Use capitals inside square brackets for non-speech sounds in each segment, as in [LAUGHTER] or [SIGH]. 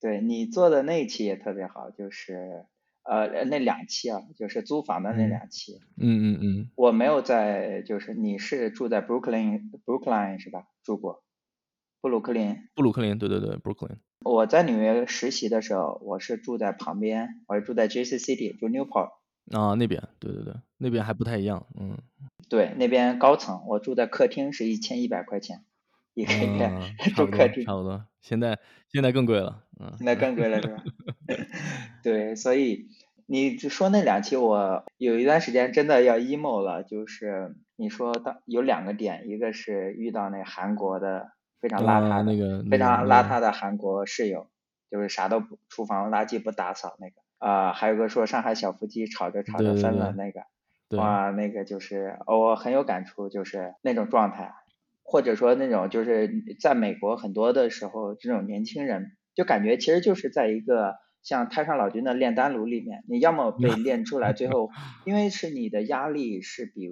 对你做的那一期也特别好，就是呃那两期啊，就是租房的那两期。嗯嗯嗯。我没有在，就是你是住在 Brooklyn Brooklyn 是吧？住过布鲁克林。布鲁克林，对对对，Brooklyn。我在纽约实习的时候，我是住在旁边，我是住在 Jersey City，住 Newport。啊，那边，对对对，那边还不太一样，嗯。对，那边高层，我住在客厅是一千一百块钱。一个月 [LAUGHS] 住客厅，差不多。现在现在更贵了，嗯。现在更贵了是吧？[LAUGHS] 对，所以你说那两期，我有一段时间真的要 emo 了，就是你说当有两个点，一个是遇到那韩国的非常邋遢、那个非常邋遢的韩国室友，就是啥都不，厨房垃圾不打扫那个。啊，还有个说上海小夫妻吵着吵着分了那个，哇，那个就是我很有感触，就是那种状态。或者说那种就是在美国很多的时候，这种年轻人就感觉其实就是在一个像太上老君的炼丹炉里面，你要么被 [LAUGHS] 炼出来，最后 [LAUGHS] 因为是你的压力是比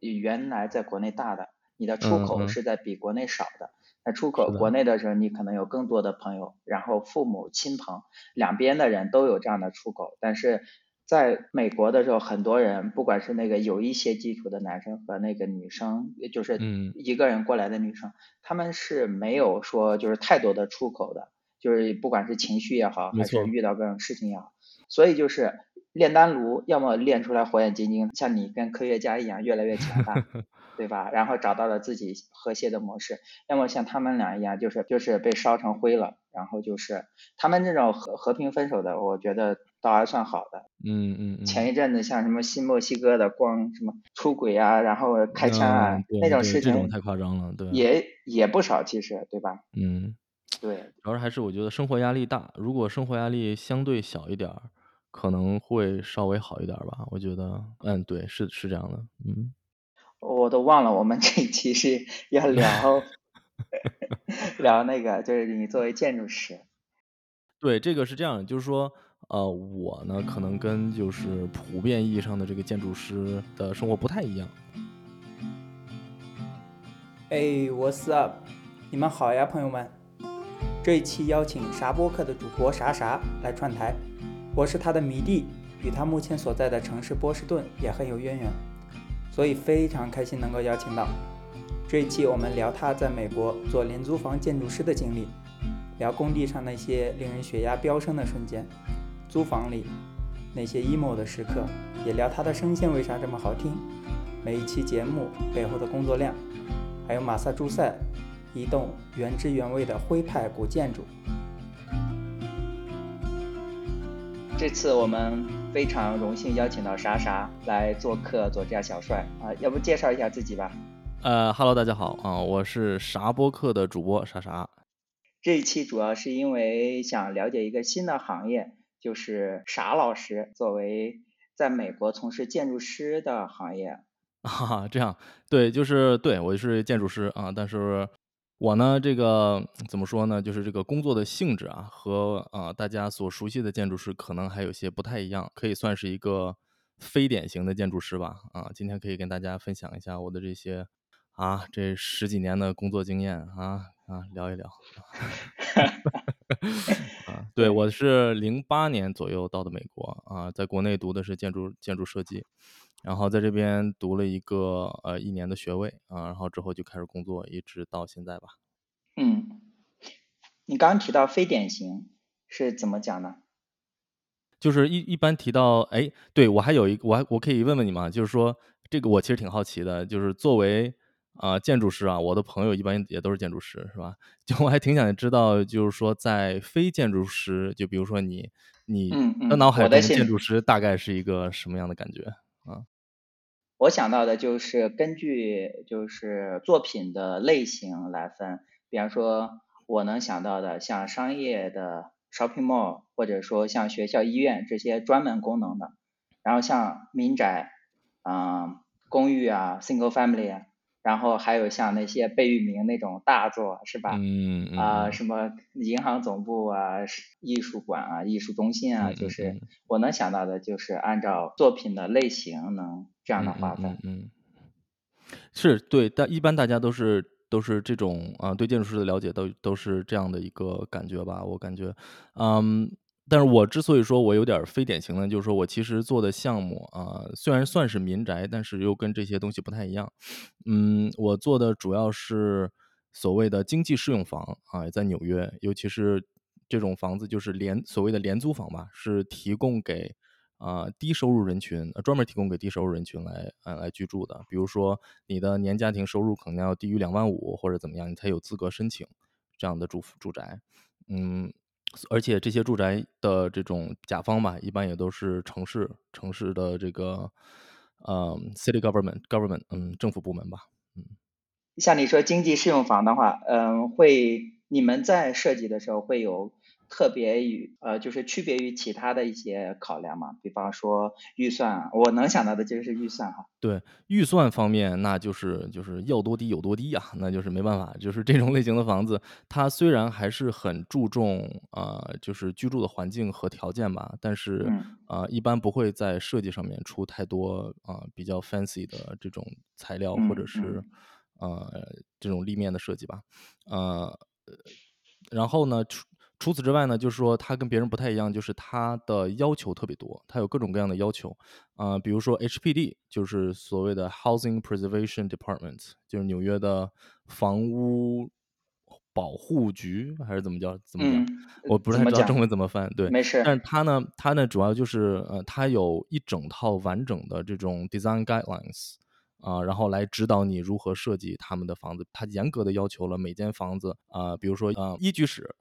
原来在国内大的，你的出口是在比国内少的。那出口国内的时候，你可能有更多的朋友，然后父母亲朋两边的人都有这样的出口，但是。在美国的时候，很多人不管是那个有一些基础的男生和那个女生，就是一个人过来的女生，他们是没有说就是太多的出口的，就是不管是情绪也好，还是遇到各种事情也好，所以就是炼丹炉，要么炼出来火眼金睛，像你跟科学家一样越来越强大，[LAUGHS] 对吧？然后找到了自己和谐的模式，要么像他们俩一样，就是就是被烧成灰了，然后就是他们这种和和平分手的，我觉得。倒还算好的，嗯嗯。前一阵子像什么新墨西哥的光什么出轨啊，然后开枪啊那种事情，太夸张了，对。也也不少，其实对吧？嗯，对。主要是还是我觉得生活压力大，如果生活压力相对小一点儿，可能会稍微好一点吧。我觉得，嗯，对，是是这样的，嗯。我都忘了我们 [LAUGHS] 这一期是要聊 [LAUGHS] 聊那个，就是你作为建筑师。对，这个是这样，就是说。呃，我呢，可能跟就是普遍意义上的这个建筑师的生活不太一样。哎，What's up？你们好呀，朋友们。这一期邀请啥播客的主播啥啥来串台，我是他的迷弟，与他目前所在的城市波士顿也很有渊源，所以非常开心能够邀请到。这一期我们聊他在美国做廉租房建筑师的经历，聊工地上那些令人血压飙升的瞬间。租房里那些 emo 的时刻，也聊他的声线为啥这么好听，每一期节目背后的工作量，还有马萨诸塞 [LAUGHS] 一栋原汁原味的徽派古建筑。这次我们非常荣幸邀请到莎莎来做客左家小帅啊，要不介绍一下自己吧？呃哈喽，大家好啊，我是啥播客的主播莎莎。这一期主要是因为想了解一个新的行业。就是傻老师作为在美国从事建筑师的行业啊，这样对，就是对我是建筑师啊，但是我呢，这个怎么说呢？就是这个工作的性质啊，和啊大家所熟悉的建筑师可能还有些不太一样，可以算是一个非典型的建筑师吧啊。今天可以跟大家分享一下我的这些啊这十几年的工作经验啊啊聊一聊。[LAUGHS] 啊，对，我是零八年左右到的美国啊，在国内读的是建筑建筑设计，然后在这边读了一个呃一年的学位啊，然后之后就开始工作，一直到现在吧。嗯，你刚刚提到非典型是怎么讲呢？就是一一般提到，哎，对我还有一个，我还我可以问问你吗？就是说这个我其实挺好奇的，就是作为。啊，建筑师啊，我的朋友一般也都是建筑师，是吧？[LAUGHS] 就我还挺想知道，就是说在非建筑师，就比如说你，你的脑海中建筑师大概是一个什么样的感觉啊？我想到的就是根据就是作品的类型来分，比方说我能想到的像商业的 shopping mall，或者说像学校、医院这些专门功能的，然后像民宅，嗯，公寓啊，single family 啊。然后还有像那些贝聿铭那种大作是吧？嗯嗯啊，什么银行总部啊、艺术馆啊、艺术中心啊，就是我能想到的，就是按照作品的类型能这样的划分。嗯，是对，但一般大家都是都是这种啊，对建筑师的了解都都是这样的一个感觉吧。我感觉，嗯，但是我之所以说我有点非典型呢，就是说我其实做的项目啊，虽然算是民宅，但是又跟这些东西不太一样。嗯，我做的主要是所谓的经济适用房啊，在纽约，尤其是这种房子就是廉所谓的廉租房吧，是提供给。啊，低收入人群，专门提供给低收入人群来，呃，来居住的。比如说，你的年家庭收入可能要低于两万五，或者怎么样，你才有资格申请这样的住住宅。嗯，而且这些住宅的这种甲方吧，一般也都是城市城市的这个，嗯，city government government，嗯，政府部门吧。嗯，像你说经济适用房的话，嗯，会你们在设计的时候会有。特别于呃，就是区别于其他的一些考量嘛，比方说预算，我能想到的就是预算哈。对，预算方面，那就是就是要多低有多低呀，那就是没办法，就是这种类型的房子，它虽然还是很注重啊，就是居住的环境和条件吧，但是啊，一般不会在设计上面出太多啊比较 fancy 的这种材料或者是呃这种立面的设计吧，呃，然后呢除。此之外呢，就是说它跟别人不太一样，就是它的要求特别多，它有各种各样的要求，啊，比如说 HPD，就是所谓的 Housing Preservation Department，就是纽约的房屋保护局，还是怎么叫？怎么讲？我不太知道中文怎么翻。对，没事。但是它呢，它呢，主要就是呃，它有一整套完整的这种 Design Guidelines，啊，然后来指导你如何设计他们的房子。它严格的要求了每间房子啊，比如说啊，一居室。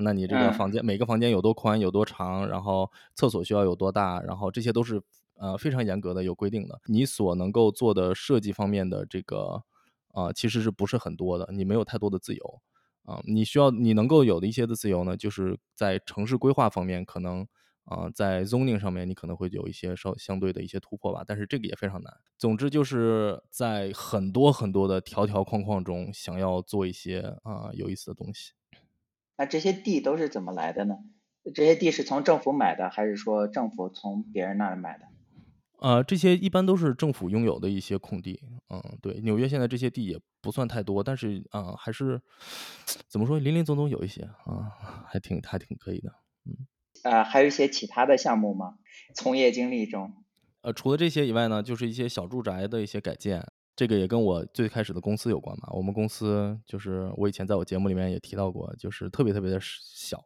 那你这个房间每个房间有多宽有多长，然后厕所需要有多大，然后这些都是呃非常严格的有规定的。你所能够做的设计方面的这个啊，其实是不是很多的？你没有太多的自由啊。你需要你能够有的一些的自由呢，就是在城市规划方面，可能啊在 zoning 上面你可能会有一些稍相对的一些突破吧。但是这个也非常难。总之就是在很多很多的条条框框中，想要做一些啊有意思的东西。那这些地都是怎么来的呢？这些地是从政府买的，还是说政府从别人那里买的？呃，这些一般都是政府拥有的一些空地。嗯，对，纽约现在这些地也不算太多，但是啊，还是怎么说，林林总总有一些啊，还挺还挺可以的。嗯，呃，还有一些其他的项目吗？从业经历中？呃，除了这些以外呢，就是一些小住宅的一些改建。这个也跟我最开始的公司有关嘛。我们公司就是我以前在我节目里面也提到过，就是特别特别的小，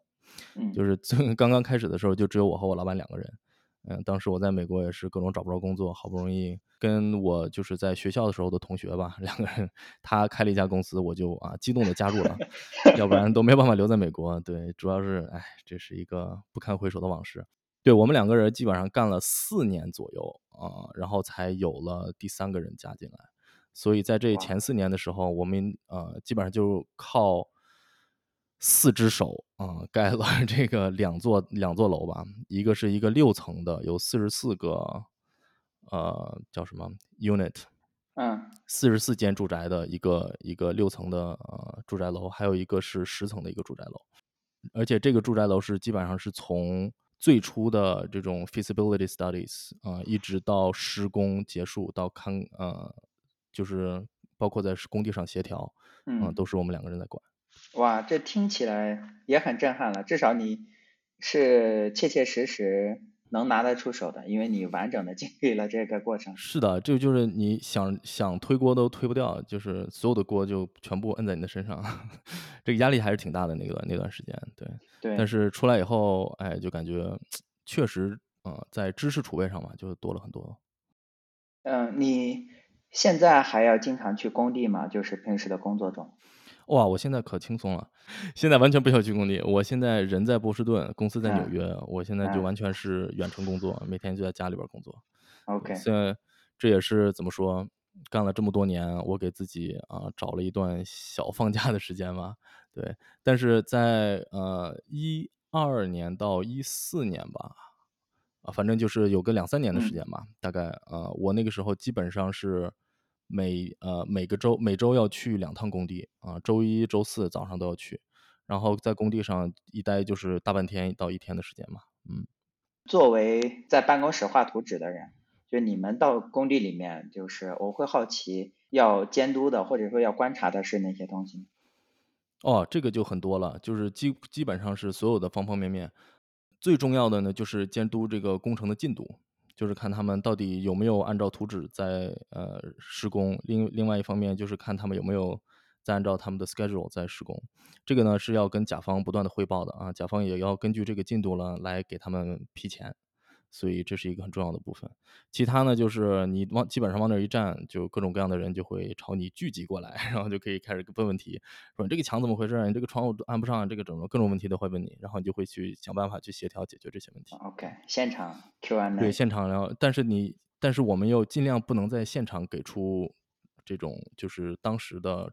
就是 [LAUGHS] 最刚刚开始的时候就只有我和我老板两个人。嗯，当时我在美国也是各种找不着工作，好不容易跟我就是在学校的时候的同学吧，两个人他开了一家公司，我就啊激动的加入了，[LAUGHS] 要不然都没办法留在美国。对，主要是哎，这是一个不堪回首的往事。对我们两个人基本上干了四年左右啊，然后才有了第三个人加进来。所以在这前。四年的时候，我们呃基本上就靠四只手啊盖了 [LAUGHS] 这个两座两座楼吧，一个是一个六层的，有四十四个呃叫什么？unit，嗯，四十四间住宅的一个一个六层的呃住宅楼，还有一个是十层的一个住宅楼，而且这个住宅楼是基本上是从最初的这种 feasibility studies 啊，一直到施工结束到看呃。就是包括在工地上协调，嗯，都是我们两个人在管。哇，这听起来也很震撼了。至少你是切切实实能拿得出手的，因为你完整的经历了这个过程。是的，这就是你想想推锅都推不掉，就是所有的锅就全部摁在你的身上，[LAUGHS] 这个压力还是挺大的。那段那段时间，对对。但是出来以后，哎，就感觉确实，嗯，在知识储备上嘛，就多了很多。嗯，你。现在还要经常去工地吗？就是平时的工作中。哇，我现在可轻松了，现在完全不需要去工地。我现在人在波士顿，公司在纽约，我现在就完全是远程工作，每天就在家里边工作。OK。现在这也是怎么说，干了这么多年，我给自己啊找了一段小放假的时间吧。对，但是在呃一二年到一四年吧。啊，反正就是有个两三年的时间吧，大概呃，我那个时候基本上是。每呃每个周每周要去两趟工地啊，周一周四早上都要去，然后在工地上一待就是大半天到一天的时间嘛，嗯。作为在办公室画图纸的人，就你们到工地里面，就是我会好奇，要监督的或者说要观察的是哪些东西？哦，这个就很多了，就是基基本上是所有的方方面面。最重要的呢，就是监督这个工程的进度，就是看他们到底有没有按照图纸在呃施工。另另外一方面就是看他们有没有在按照他们的 schedule 在施工。这个呢是要跟甲方不断的汇报的啊，甲方也要根据这个进度呢来给他们批钱。所以这是一个很重要的部分，其他呢就是你往基本上往那一站，就各种各样的人就会朝你聚集过来，[LAUGHS] 然后就可以开始问问题，说你这个墙怎么回事？你这个窗户安不上，这个整个各种问题都会问你，然后你就会去想办法去协调解决这些问题。OK，现场 Q&A。对，现场，然后但是你，但是我们又尽量不能在现场给出这种就是当时的。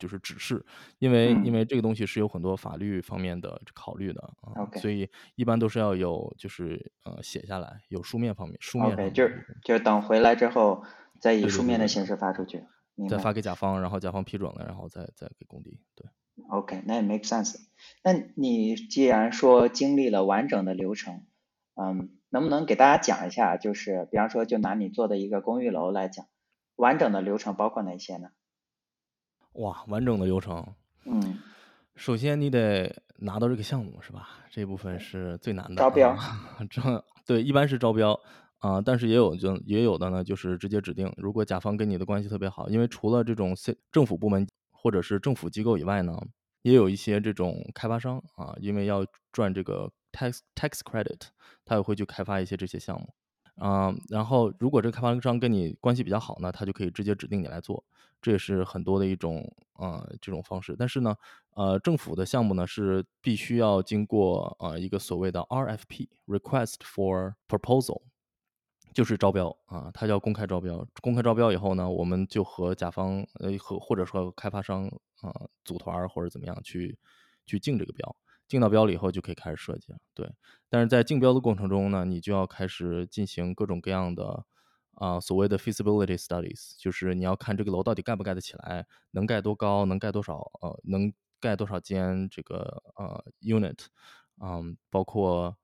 就是指示，因为因为这个东西是有很多法律方面的考虑的啊，所以一般都是要有就是呃写下来，有书面方面书面。OK，就就等回来之后再以书面的形式发出去，再发给甲方，然后甲方批准了，然后再再给工地。对，OK，那也 make sense。那你既然说经历了完整的流程，嗯，能不能给大家讲一下？就是比方说，就拿你做的一个公寓楼来讲，完整的流程包括哪些呢？哇，完整的流程。嗯，首先你得拿到这个项目是吧？这部分是最难的。招标。[LAUGHS] 这对，一般是招标啊，但是也有就也有的呢，就是直接指定。如果甲方跟你的关系特别好，因为除了这种 C 政府部门或者是政府机构以外呢，也有一些这种开发商啊，因为要赚这个 tax tax credit，他也会去开发一些这些项目。啊，然后如果这个开发商跟你关系比较好呢，他就可以直接指定你来做，这也是很多的一种呃这种方式。但是呢，呃，政府的项目呢是必须要经过呃一个所谓的 RFP（Request for Proposal），就是招标啊，它叫公开招标。公开招标以后呢，我们就和甲方呃和或者说开发商啊组团或者怎么样去去竞这个标。竞到标了以后就可以开始设计了，对。但是在竞标的过程中呢，你就要开始进行各种各样的啊所谓的 feasibility studies，就是你要看这个楼到底盖不盖得起来，能盖多高，能盖多少，呃，能盖多少间这个呃 unit，嗯，包括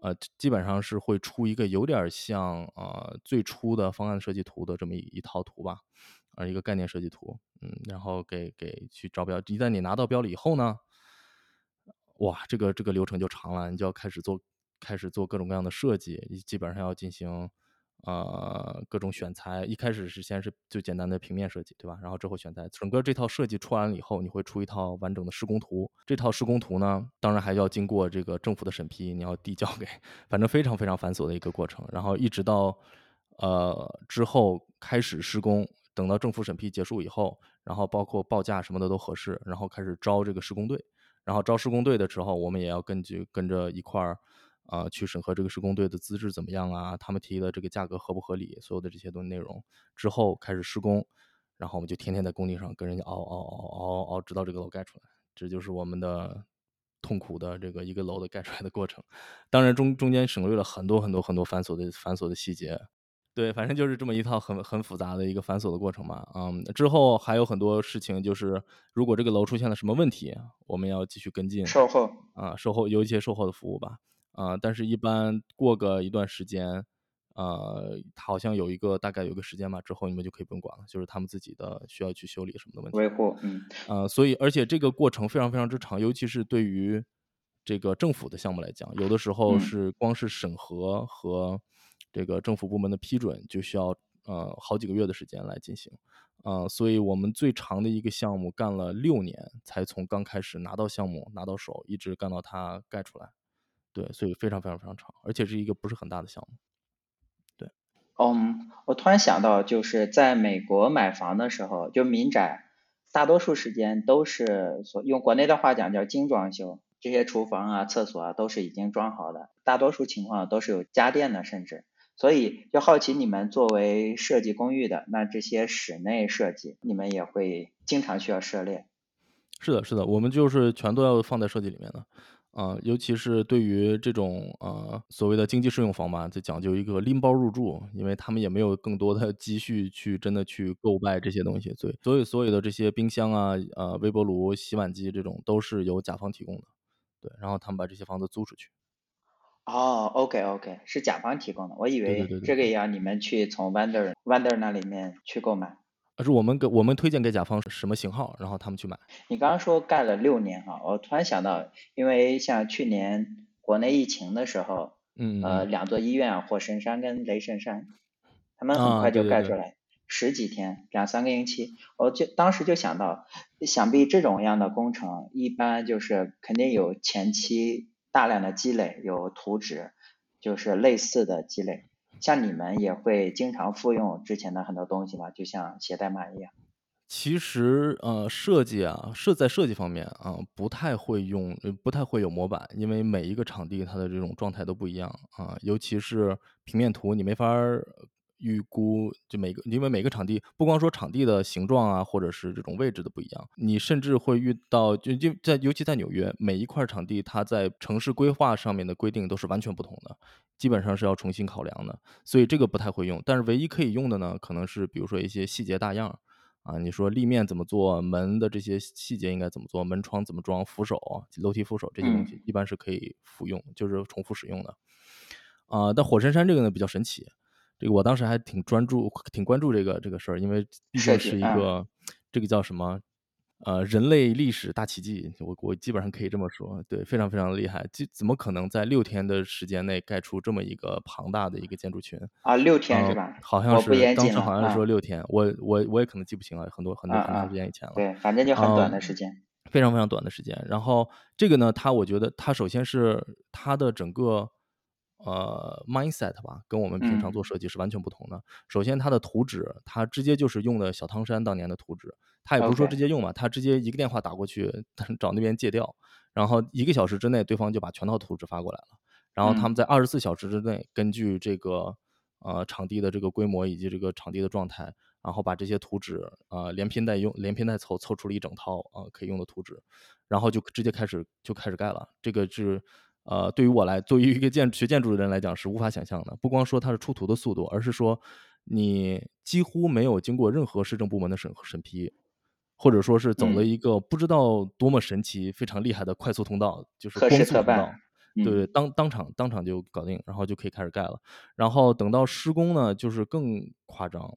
呃基本上是会出一个有点像呃最初的方案设计图的这么一一套图吧，啊一个概念设计图，嗯，然后给给去招标。一旦你拿到标了以后呢？哇，这个这个流程就长了，你就要开始做，开始做各种各样的设计，基本上要进行，呃，各种选材。一开始是先是最简单的平面设计，对吧？然后之后选材，整个这套设计出完了以后，你会出一套完整的施工图。这套施工图呢，当然还要经过这个政府的审批，你要递交给，反正非常非常繁琐的一个过程。然后一直到，呃，之后开始施工，等到政府审批结束以后，然后包括报价什么的都合适，然后开始招这个施工队。然后招施工队的时候，我们也要根据跟着一块儿，啊，去审核这个施工队的资质怎么样啊，他们提的这个价格合不合理，所有的这些东西内容之后开始施工，然后我们就天天在工地上跟人家熬熬熬熬熬，直到这个楼盖出来，这就是我们的痛苦的这个一个楼的盖出来的过程。当然中中间省略了很多很多很多繁琐的繁琐的细节。对，反正就是这么一套很很复杂的一个繁琐的过程嘛。嗯，之后还有很多事情，就是如果这个楼出现了什么问题，我们要继续跟进售后啊，售后有一些售后的服务吧。啊，但是一般过个一段时间，呃，好像有一个大概有个时间吧，之后你们就可以不用管了，就是他们自己的需要去修理什么的问题。维护，嗯，呃，所以而且这个过程非常非常之长，尤其是对于这个政府的项目来讲，有的时候是光是审核和。这个政府部门的批准就需要呃好几个月的时间来进行，呃，所以我们最长的一个项目干了六年，才从刚开始拿到项目拿到手，一直干到它盖出来，对，所以非常非常非常长，而且是一个不是很大的项目，对。嗯，我突然想到，就是在美国买房的时候，就民宅，大多数时间都是所用国内的话讲叫精装修，这些厨房啊、厕所啊都是已经装好的，大多数情况都是有家电的，甚至。所以就好奇你们作为设计公寓的，那这些室内设计，你们也会经常需要涉猎。是的，是的，我们就是全都要放在设计里面的，啊，尤其是对于这种呃所谓的经济适用房吧，就讲究一个拎包入住，因为他们也没有更多的积蓄去真的去购买这些东西，对所以所有所有的这些冰箱啊、呃微波炉、洗碗机这种都是由甲方提供的，对，然后他们把这些房子租出去。哦，OK OK，是甲方提供的，我以为这个也要你们去从 vendor vendor 那里面去购买。是我们给我们推荐给甲方什么型号，然后他们去买。你刚刚说盖了六年哈，我突然想到，因为像去年国内疫情的时候，嗯呃，两座医院火神山跟雷神山，他们很快就盖出来，十几天，两三个星期，我就当时就想到，想必这种样的工程，一般就是肯定有前期大量的积累，有图纸，就是类似的积累。像你们也会经常复用之前的很多东西吗？就像写代码一样。其实呃，设计啊，设在设计方面啊，不太会用，不太会有模板，因为每一个场地它的这种状态都不一样啊，尤其是平面图，你没法预估，就每个，因为每个场地不光说场地的形状啊，或者是这种位置的不一样，你甚至会遇到，就就在尤其在纽约，每一块场地它在城市规划上面的规定都是完全不同的。基本上是要重新考量的，所以这个不太会用。但是唯一可以用的呢，可能是比如说一些细节大样啊，你说立面怎么做，门的这些细节应该怎么做，门窗怎么装，扶手、楼梯扶手这些东西，一般是可以复用，就是重复使用的。啊，但火神山这个呢比较神奇，这个我当时还挺专注、挺关注这个这个事儿，因为毕竟是一个这个叫什么？呃，人类历史大奇迹，我我基本上可以这么说，对，非常非常厉害。这怎么可能在六天的时间内盖出这么一个庞大的一个建筑群啊？六天是吧？好像是当时好像是说六天，我我我也可能记不清了，很多很多很长时间以前了。对，反正就很短的时间，非常非常短的时间。然后这个呢，它我觉得它首先是它的整个呃 mindset 吧，跟我们平常做设计是完全不同的。首先，它的图纸，它直接就是用的小汤山当年的图纸。它也不是说直接用嘛，它直接一个电话打过去，找那边借调，然后一个小时之内，对方就把全套图纸发过来了。然后他们在二十四小时之内，根据这个呃场地的这个规模以及这个场地的状态，然后把这些图纸呃连拼带用，连拼带凑，凑出了一整套啊可以用的图纸，然后就直接开始就开始盖了。这个是呃对于我来，对于一个建学建筑的人来讲是无法想象的。不光说它是出图的速度，而是说你几乎没有经过任何市政部门的审审批。或者说是走了一个不知道多么神奇、非常厉害的快速通道，就是光速通道，对对，当当场当场就搞定，然后就可以开始盖了。然后等到施工呢，就是更夸张。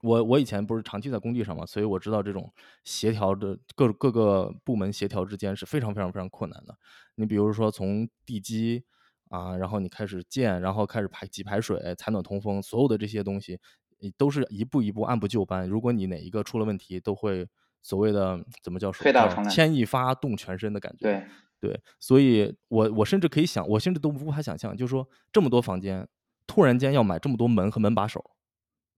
我我以前不是长期在工地上嘛，所以我知道这种协调的各各个部门协调之间是非常非常非常困难的。你比如说从地基啊，然后你开始建，然后开始排挤排水、采暖通风，所有的这些东西。你都是一步一步按部就班。如果你哪一个出了问题，都会所谓的怎么叫说牵一发动全身的感觉。对对，所以我我甚至可以想，我甚至都无法想象，就是说这么多房间，突然间要买这么多门和门把手，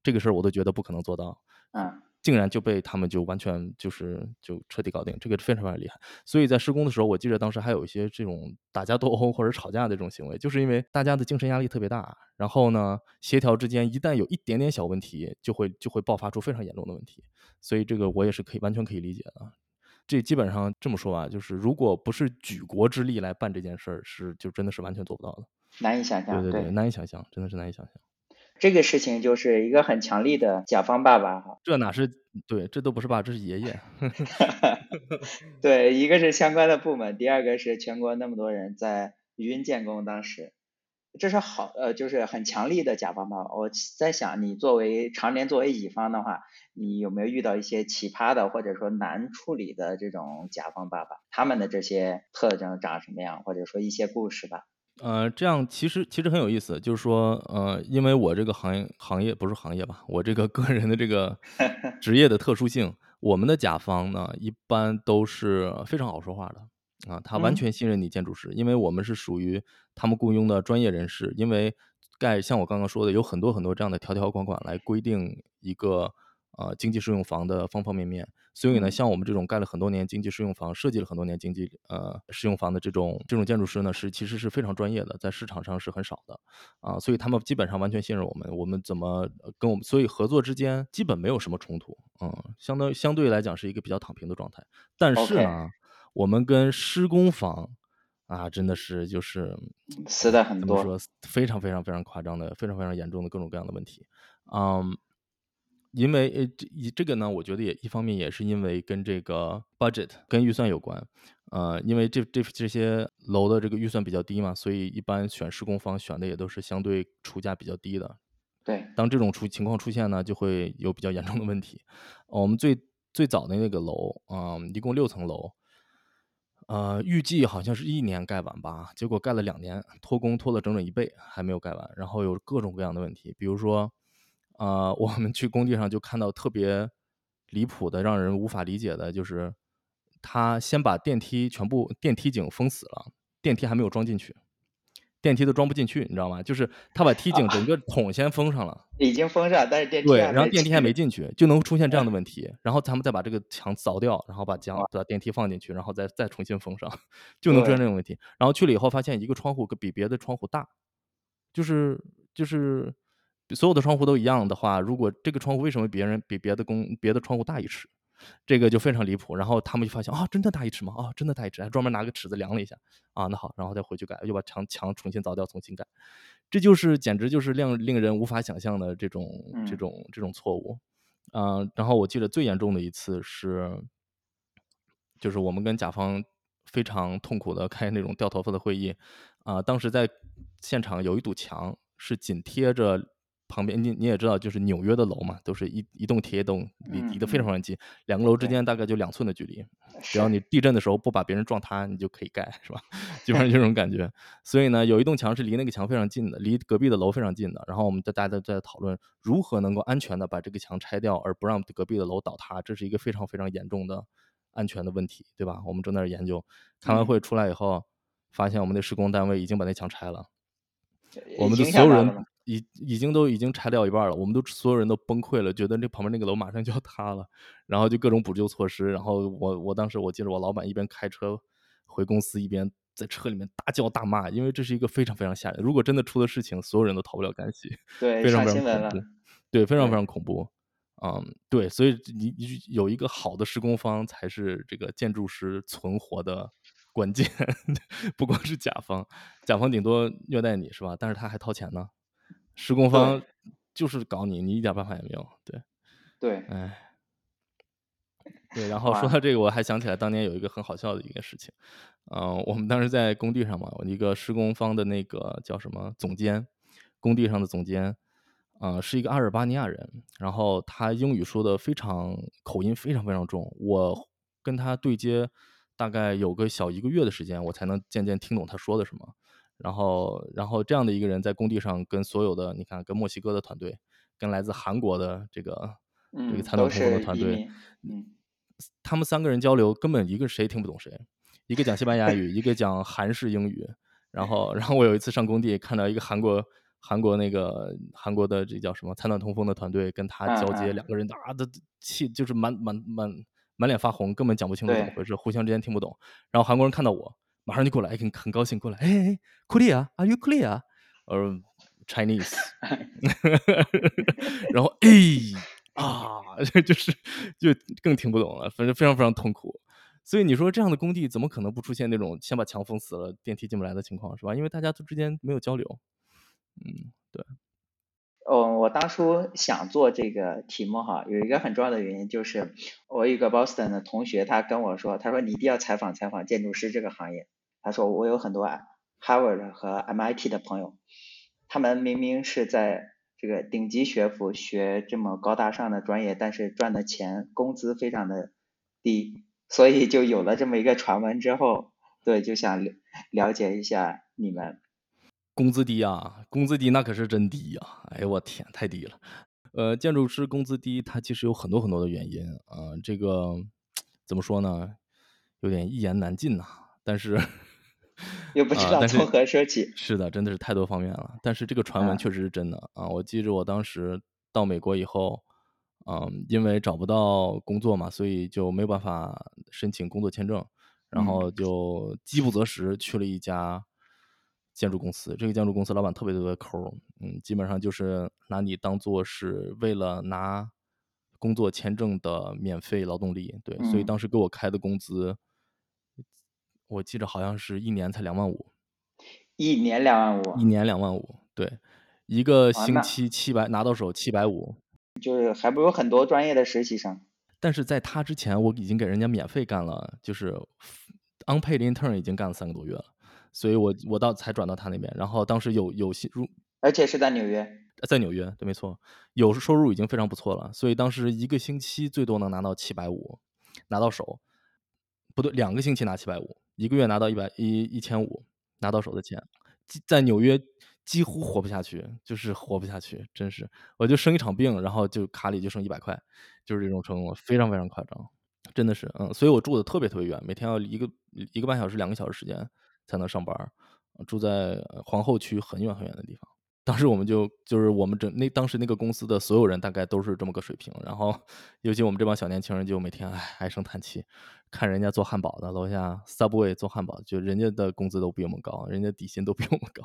这个事儿我都觉得不可能做到。嗯。竟然就被他们就完全就是就彻底搞定，这个非常非常厉害。所以在施工的时候，我记得当时还有一些这种打架斗殴或者吵架的这种行为，就是因为大家的精神压力特别大，然后呢，协调之间一旦有一点点小问题，就会就会爆发出非常严重的问题。所以这个我也是可以完全可以理解的。这基本上这么说吧，就是如果不是举国之力来办这件事儿，是就真的是完全做不到的，难以想象。对对对，难以想象，真的是难以想象。这个事情就是一个很强力的甲方爸爸哈，这哪是对，这都不是爸，这是爷爷。[LAUGHS] 对，一个是相关的部门，第二个是全国那么多人在云建工，当时这是好呃，就是很强力的甲方爸爸。我在想，你作为常年作为乙方的话，你有没有遇到一些奇葩的或者说难处理的这种甲方爸爸？他们的这些特征长什么样，或者说一些故事吧？呃，这样其实其实很有意思，就是说，呃，因为我这个行业行业不是行业吧，我这个个人的这个 [LAUGHS] 职业的特殊性，我们的甲方呢一般都是非常好说话的啊，他完全信任你建筑师，因为我们是属于他们雇佣的专业人士，因为盖像我刚刚说的，有很多很多这样的条条款款来规定一个呃经济适用房的方方面面。所以呢，像我们这种盖了很多年经济适用房、设计了很多年经济呃适用房的这种这种建筑师呢，是其实是非常专业的，在市场上是很少的啊。所以他们基本上完全信任我们，我们怎么跟我们，所以合作之间基本没有什么冲突，嗯，相当相对来讲是一个比较躺平的状态。但是呢，我们跟施工方啊，真的是就是死的很多，说非常非常非常夸张的、非常非常严重的各种各样的问题，嗯。因为呃，这这个呢，我觉得也一方面也是因为跟这个 budget 跟预算有关，呃，因为这这这些楼的这个预算比较低嘛，所以一般选施工方选的也都是相对出价比较低的，对，当这种出情况出现呢，就会有比较严重的问题。我们最最早的那个楼嗯，一共六层楼，呃，预计好像是一年盖完吧，结果盖了两年，拖工拖了整整一倍，还没有盖完。然后有各种各样的问题，比如说，呃，我们去工地上就看到特别离谱的、让人无法理解的，就是他先把电梯全部电梯井封死了，电梯还没有装进去。电梯都装不进去，你知道吗？就是他把梯井整个桶先封上了，已经封上，但是电梯对，然后电梯还没进去，就能出现这样的问题。然后他们再把这个墙凿掉，然后把墙把电梯放进去，然后再再重新封上，[LAUGHS] 就能出现这种问题。然后去了以后，发现一个窗户比别的窗户大，就是就是所有的窗户都一样的话，如果这个窗户为什么别人比别的公别的窗户大一尺？这个就非常离谱，然后他们就发现啊，真的大一尺吗？啊，真的大一尺，还专门拿个尺子量了一下啊，那好，然后再回去改，又把墙墙重新凿掉，重新改，这就是简直就是令令人无法想象的这种这种这种错误啊。然后我记得最严重的一次是，就是我们跟甲方非常痛苦的开那种掉头发的会议啊，当时在现场有一堵墙是紧贴着。旁边你你也知道，就是纽约的楼嘛，都是一一栋贴一栋，离离得非常非常近，两个楼之间大概就两寸的距离。只要你地震的时候不把别人撞塌，你就可以盖，是吧？基本上这种感觉。所以呢，有一栋墙是离那个墙非常近的，离隔壁的楼非常近的。然后我们大家都在讨论如何能够安全的把这个墙拆掉，而不让隔壁的楼倒塌。这是一个非常非常严重的安全的问题，对吧？我们正在研究。开完会出来以后，发现我们的施工单位已经把那墙拆了，我们的所有人。已已经都已经拆掉一半了，我们都所有人都崩溃了，觉得这旁边那个楼马上就要塌了，然后就各种补救措施。然后我我当时我记得我老板一边开车回公司，一边在车里面大叫大骂，因为这是一个非常非常吓人。如果真的出了事情，所有人都逃不了干系。[LAUGHS] 对，非常非常恐怖。对，非常非常恐怖。嗯，对，所以你你有一个好的施工方才是这个建筑师存活的关键，[LAUGHS] 不光是甲方，甲方顶多虐待你是吧？但是他还掏钱呢。施工方就是搞你，你一点办法也没有。对，对，哎，对。然后说到这个，我还想起来当年有一个很好笑的一个事情。嗯，我们当时在工地上嘛，一个施工方的那个叫什么总监，工地上的总监，嗯，是一个阿尔巴尼亚人。然后他英语说的非常口音非常非常重，我跟他对接大概有个小一个月的时间，我才能渐渐听懂他说的什么。然后，然后这样的一个人在工地上跟所有的，你看，跟墨西哥的团队，跟来自韩国的这个这个残短通风的团队，嗯，他们三个人交流根本一个谁听不懂谁，一个讲西班牙语，一个讲韩式英语。然后，然后我有一次上工地，看到一个韩国韩国那个韩国的这叫什么残暖通风的团队跟他交接，两个人啊的气就是满满满满脸发红，根本讲不清楚怎么回事，互相之间听不懂。然后韩国人看到我。马上就过来，很很高兴过来。哎哎，Korea，Are you Korea？呃，Chinese。[LAUGHS] [LAUGHS] 然后哎啊，[LAUGHS] 就是就更听不懂了，反正非常非常痛苦。所以你说这样的工地怎么可能不出现那种先把墙封死了，电梯进不来的情况，是吧？因为大家都之间没有交流。嗯，对。哦，我当初想做这个题目哈，有一个很重要的原因就是我一个 Boston 的同学，他跟我说，他说你一定要采访采访建筑师这个行业。他说我有很多 Harvard 和 MIT 的朋友，他们明明是在这个顶级学府学这么高大上的专业，但是赚的钱工资非常的低，所以就有了这么一个传闻之后，对，就想了解一下你们。工资低啊，工资低那可是真低呀！哎呦我天，太低了。呃，建筑师工资低，它其实有很多很多的原因啊。这个怎么说呢？有点一言难尽呐。但是又不知道从何说起。是的，真的是太多方面了。但是这个传闻确实是真的啊！我记着我当时到美国以后，嗯，因为找不到工作嘛，所以就没有办法申请工作签证，然后就饥不择食去了一家。建筑公司，这个建筑公司老板特别特别抠，嗯，基本上就是拿你当做是为了拿工作签证的免费劳动力，对，所以当时给我开的工资，我记着好像是一年才两万五，一年两万五，一。年两万五，对，一个星期七百拿到手七百五，就是还不如很多专业的实习生，但是在他之前我已经给人家免费干了，就是 unpaid intern 已经干了三个多月了。所以，我我到才转到他那边，然后当时有有些入，而且是在纽约，在纽约，对，没错，有收入已经非常不错了。所以当时一个星期最多能拿到七百五，拿到手，不对，两个星期拿七百五，一个月拿到一百一一千五，拿到手的钱，在纽约几乎活不下去，就是活不下去，真是，我就生一场病，然后就卡里就剩一百块，就是这种程度，非常非常夸张，真的是，嗯，所以我住的特别特别远，每天要一个一个半小时、两个小时时间才能上班，住在皇后区很远很远的地方。当时我们就就是我们整那当时那个公司的所有人大概都是这么个水平，然后尤其我们这帮小年轻人就每天唉唉声叹气，看人家做汉堡的楼下 Subway 做汉堡，就人家的工资都比我们高，人家底薪都比我们高，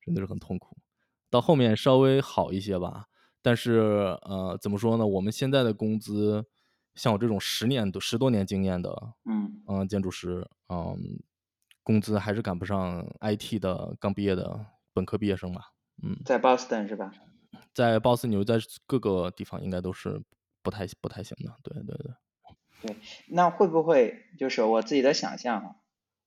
真的是很痛苦。到后面稍微好一些吧，但是呃怎么说呢？我们现在的工资，像我这种十年多十多年经验的，嗯嗯建筑师，嗯工资还是赶不上 IT 的刚毕业的本科毕业生吧。嗯，在 Boston 是吧？在鲍斯牛，在各个地方应该都是不太不太行的。对对对。对，那会不会就是我自己的想象哈？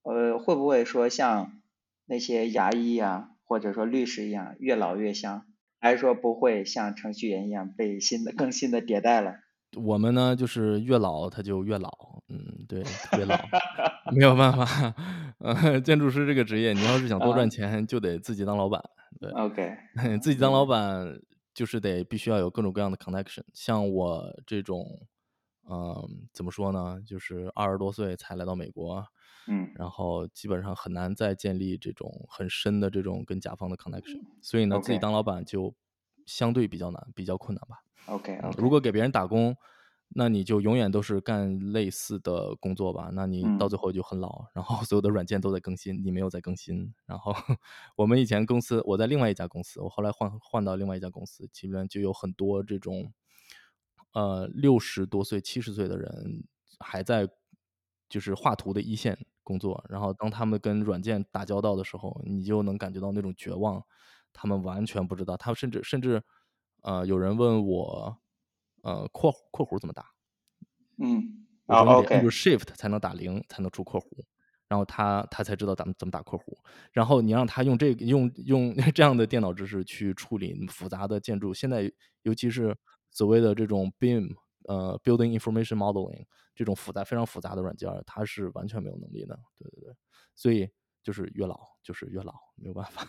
呃，会不会说像那些牙医呀，或者说律师一样，越老越香？还是说不会像程序员一样被新的更新的迭代了？[LAUGHS] 我们呢，就是越老他就越老，嗯，对，越老 [LAUGHS] 没有办法。呃，建筑师这个职业，你要是想多赚钱，就得自己当老板。对，OK，自己当老板就是得必须要有各种各样的 connection。像我这种，嗯，怎么说呢？就是二十多岁才来到美国，嗯，然后基本上很难再建立这种很深的这种跟甲方的 connection。所以呢，自己当老板就相对比较难，比较困难吧。OK，如果给别人打工。那你就永远都是干类似的工作吧，那你到最后就很老，然后所有的软件都在更新，你没有在更新。然后我们以前公司，我在另外一家公司，我后来换换到另外一家公司，基本上就有很多这种，呃，六十多岁、七十岁的人还在就是画图的一线工作。然后当他们跟软件打交道的时候，你就能感觉到那种绝望，他们完全不知道，他甚至甚至，呃，有人问我。呃，括弧括弧怎么打？嗯，啊，OK，就是 Shift 才能打零，才能出括弧，然后他他才知道咱们怎么打括弧。然后你让他用这个用用 [LAUGHS] 这样的电脑知识去处理复杂的建筑，现在尤其是所谓的这种 BIM，呃，Building Information Modeling 这种复杂非常复杂的软件，它是完全没有能力的。对对对，所以就是越老就是越老，没有办法。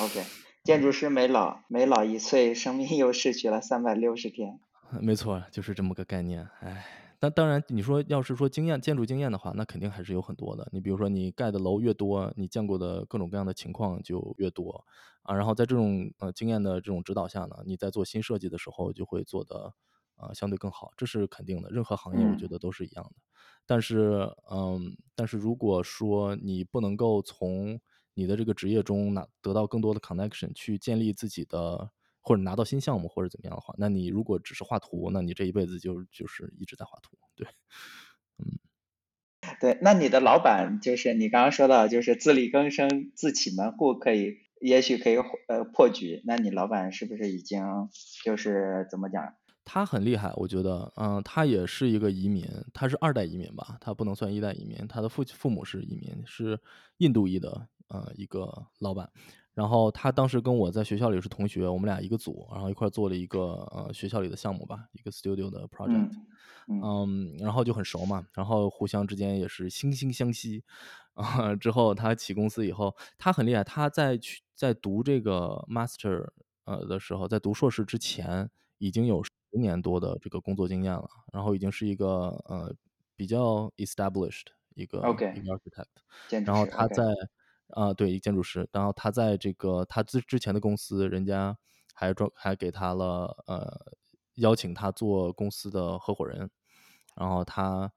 OK。建筑师每老每老一岁，生命又逝去了三百六十天。没错，就是这么个概念。哎，那当然，你说要是说经验建筑经验的话，那肯定还是有很多的。你比如说，你盖的楼越多，你见过的各种各样的情况就越多啊。然后在这种呃经验的这种指导下呢，你在做新设计的时候就会做的呃相对更好，这是肯定的。任何行业我觉得都是一样的。但是，嗯，但是如果说你不能够从你的这个职业中拿得到更多的 connection，去建立自己的或者拿到新项目或者怎么样的话，那你如果只是画图，那你这一辈子就就是一直在画图，对，嗯，对，那你的老板就是你刚刚说到就是自力更生、自起门户，可以也许可以呃破局，那你老板是不是已经就是怎么讲？他很厉害，我觉得，嗯，他也是一个移民，他是二代移民吧，他不能算一代移民，他的父父母是移民，是印度裔的。呃，一个老板，然后他当时跟我在学校里是同学，我们俩一个组，然后一块做了一个呃学校里的项目吧，一个 studio 的 project，嗯，然后就很熟嘛，然后互相之间也是惺惺相惜 [LAUGHS] 啊。之后他起公司以后，他很厉害，他在去在读这个 master 呃的时候，在读硕士之前已经有十年多的这个工作经验了，然后已经是一个呃比较 established 一个一个 architect，然后他在。啊，对，一建筑师。然后他在这个他之之前的公司，人家还专还给他了呃邀请他做公司的合伙人。然后他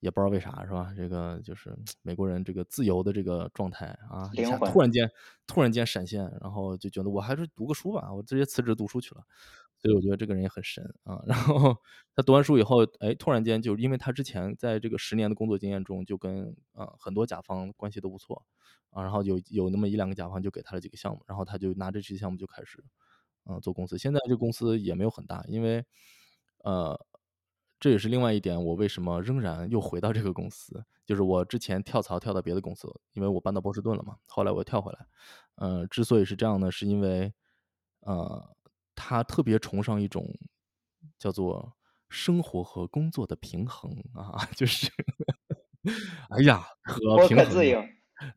也不知道为啥是吧？这个就是美国人这个自由的这个状态啊，一下突然间突然间闪现，然后就觉得我还是读个书吧，我直接辞职读书去了。所以我觉得这个人也很神啊。[LAUGHS] 然后他读完书以后，哎，突然间就因为他之前在这个十年的工作经验中，就跟啊很多甲方关系都不错啊。然后有有那么一两个甲方就给他了几个项目，然后他就拿这些项目就开始嗯做公司。现在这公司也没有很大，因为呃这也是另外一点，我为什么仍然又回到这个公司，就是我之前跳槽跳到别的公司，因为我搬到波士顿了嘛。后来我又跳回来，呃，之所以是这样呢，是因为。呃，他特别崇尚一种叫做生活和工作的平衡啊，[LAUGHS] 就是，哎呀，可平衡了。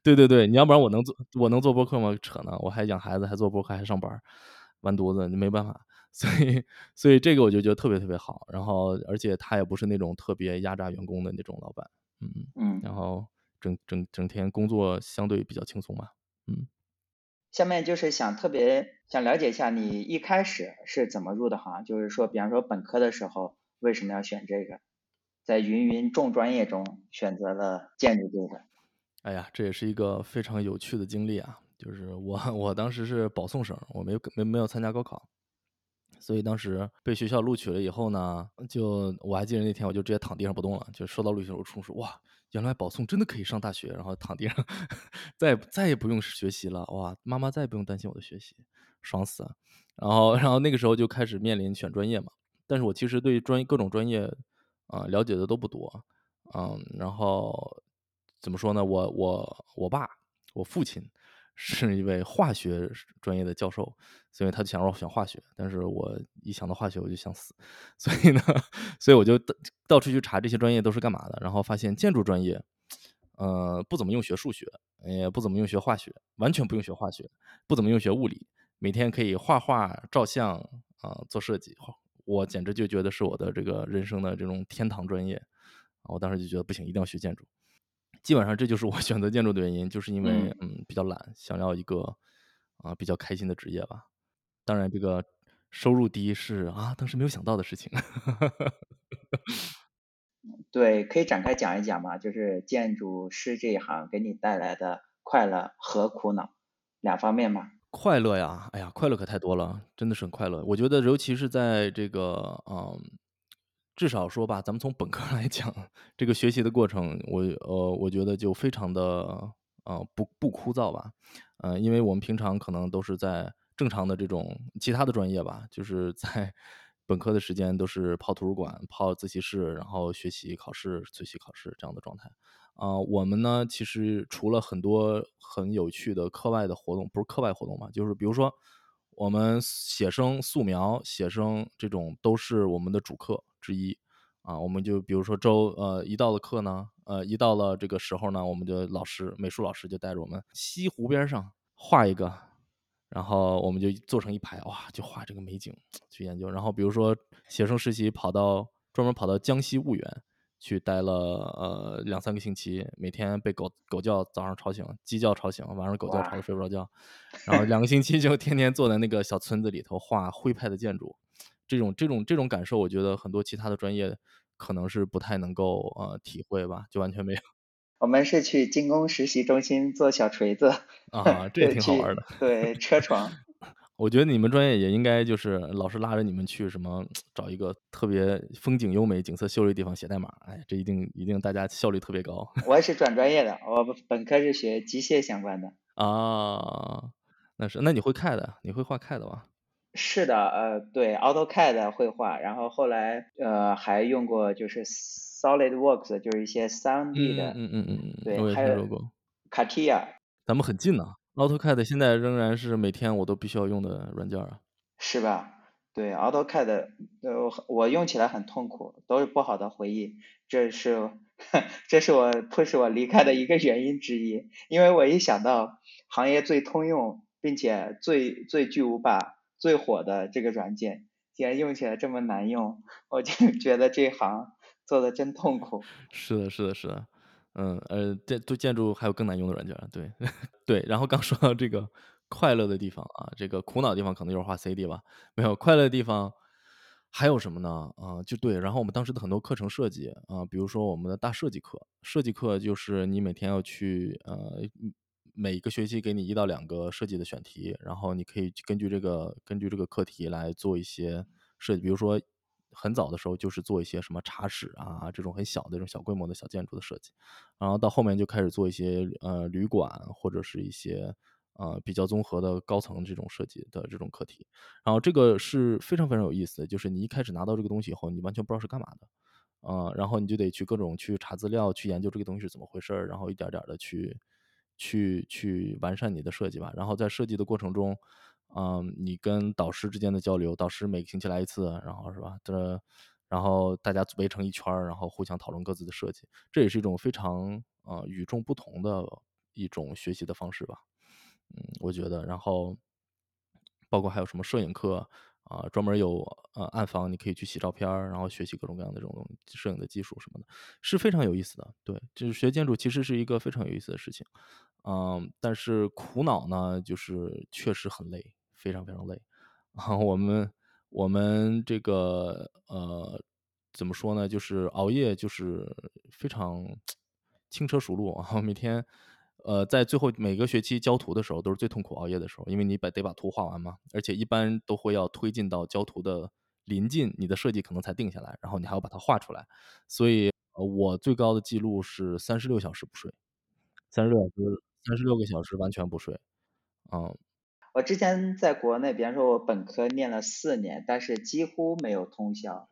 对对对，你要不然我能做我能做播客吗？扯呢，我还养孩子，还做播客，还上班，完犊子，你没办法。所以，所以这个我就觉得特别特别好。然后，而且他也不是那种特别压榨员工的那种老板，嗯嗯。然后整整整天工作相对比较轻松嘛，嗯。下面就是想特别想了解一下你一开始是怎么入的行，就是说，比方说本科的时候为什么要选这个，在芸芸众专业中选择了建筑这个。哎呀，这也是一个非常有趣的经历啊！就是我 [LAUGHS] 我当时是保送生，我没有没没有参加高考，所以当时被学校录取了以后呢，就我还记得那天我就直接躺地上不动了，就收到录取通知，哇，原来保送真的可以上大学，然后躺地上，[LAUGHS] 再再也不用学习了，哇，妈妈再也不用担心我的学习，爽死了！然后然后那个时候就开始面临选专业嘛，但是我其实对专各种专业啊了解的都不多，嗯，然后。怎么说呢？我我我爸，我父亲是一位化学专业的教授，所以他就想让我选化学。但是我一想到化学，我就想死。[LAUGHS] 所以呢，所以我就到处去查这些专业都是干嘛的。然后发现建筑专业，呃，不怎么用学数学，也不怎么用学化学，完全不用学化学，不怎么用学物理，每天可以画画、照相啊，做设计。我简直就觉得是我的这个人生的这种天堂专业。我当时就觉得不行，一定要学建筑。基本上这就是我 [LAUGHS] 选择建筑的原因，就是因为嗯比较懒，想要一个啊比较开心的职业吧。当然，这个收入低是啊当时没有想到的事情。[LAUGHS] 对，可以展开讲一讲嘛？就是建筑师这一行给你带来的快乐和苦恼两方面吗？快乐呀，哎呀，快乐可太多了，真的是很快乐。我觉得，尤其是在这个嗯。至少说吧，咱们从本科来讲，这个学习的过程，我呃，我觉得就非常的呃不不枯燥吧，呃，因为我们平常可能都是在正常的这种其他的专业吧，就是在本科的时间都是泡图书馆、泡自习室，然后学习、考试、学习、考试这样的状态。啊，我们呢，其实除了很多很有趣的课外的活动，不是课外活动嘛，就是比如说我们写生、素描、写生这种都是我们的主课。之一啊，我们就比如说周呃一到了课呢，呃一到了这个时候呢，我们就老师美术老师就带着我们西湖边上画一个，然后我们就坐成一排哇，就画这个美景 [TSK] 去研究。然后比如说写生实习跑到专门跑到江西婺源去待了呃两三个星期，每天被狗狗叫早上吵醒，鸡叫吵醒，晚上狗叫吵得睡不着觉，然后两个星期就天天坐在那个小村子里头画徽派的建筑。这种这种这种感受，我觉得很多其他的专业可能是不太能够呃体会吧，就完全没有。[LAUGHS] 我们是去精工实习中心做小锤子啊，这也挺好玩的。对，车床。我觉得你们专业也应该就是老师拉着你们去什么找一个特别风景优美、景色秀丽的地方写代码。哎，这一定一定大家效率特别高。[LAUGHS] 我也是转专业的，我本科是学机械相关的。啊，那是那你会 CAD，你会画 CAD 吧？是的，呃，对，AutoCAD 绘画，然后后来呃还用过就是 SolidWorks，就是一些三 D 的，嗯嗯嗯嗯，对，还有 Katia。咱们很近呢，AutoCAD 现在仍然是每天我都必须要用的软件啊。是吧？对，AutoCAD，呃，我用起来很痛苦，都是不好的回忆，这是 [LAUGHS] 这是我迫使我离开的一个原因之一，因为我一想到行业最通用并且最最巨无霸。最火的这个软件，竟然用起来这么难用，我就觉得这行做的真痛苦。是的，是的，是的，嗯，呃，建对建筑还有更难用的软件，对，[LAUGHS] 对。然后刚说到这个快乐的地方啊，这个苦恼的地方可能就是画 CD 吧，没有快乐的地方还有什么呢？啊，就对。然后我们当时的很多课程设计啊，比如说我们的大设计课，设计课就是你每天要去呃。每一个学期给你一到两个设计的选题，然后你可以根据这个根据这个课题来做一些设计。比如说，很早的时候就是做一些什么茶室啊这种很小的这种小规模的小建筑的设计，然后到后面就开始做一些呃旅馆或者是一些呃比较综合的高层这种设计的这种课题。然后这个是非常非常有意思的，就是你一开始拿到这个东西以后，你完全不知道是干嘛的，呃，然后你就得去各种去查资料，去研究这个东西是怎么回事儿，然后一点点的去。去去完善你的设计吧，然后在设计的过程中，嗯，你跟导师之间的交流，导师每个星期来一次，然后是吧？这，然后大家围成一圈儿，然后互相讨论各自的设计，这也是一种非常呃与众不同的一种学习的方式吧。嗯，我觉得，然后包括还有什么摄影课啊，专门有呃暗房，你可以去洗照片儿，然后学习各种各样的这种摄影的技术什么的，是非常有意思的。对，就是学建筑其实是一个非常有意思的事情。嗯，但是苦恼呢，就是确实很累。非常非常累，啊，[LAUGHS] 我们我们这个呃，怎么说呢？就是熬夜，就是非常轻车熟路啊。[LAUGHS] 每天呃，在最后每个学期交图的时候，都是最痛苦熬夜的时候，因为你把得把图画完嘛，而且一般都会要推进到交图的临近，你的设计可能才定下来，然后你还要把它画出来。所以，我最高的记录是三十六小时不睡，三十六小时，三十六个小时完全不睡，嗯。我之前在国内，比方说我本科念了四年，但是几乎没有通宵，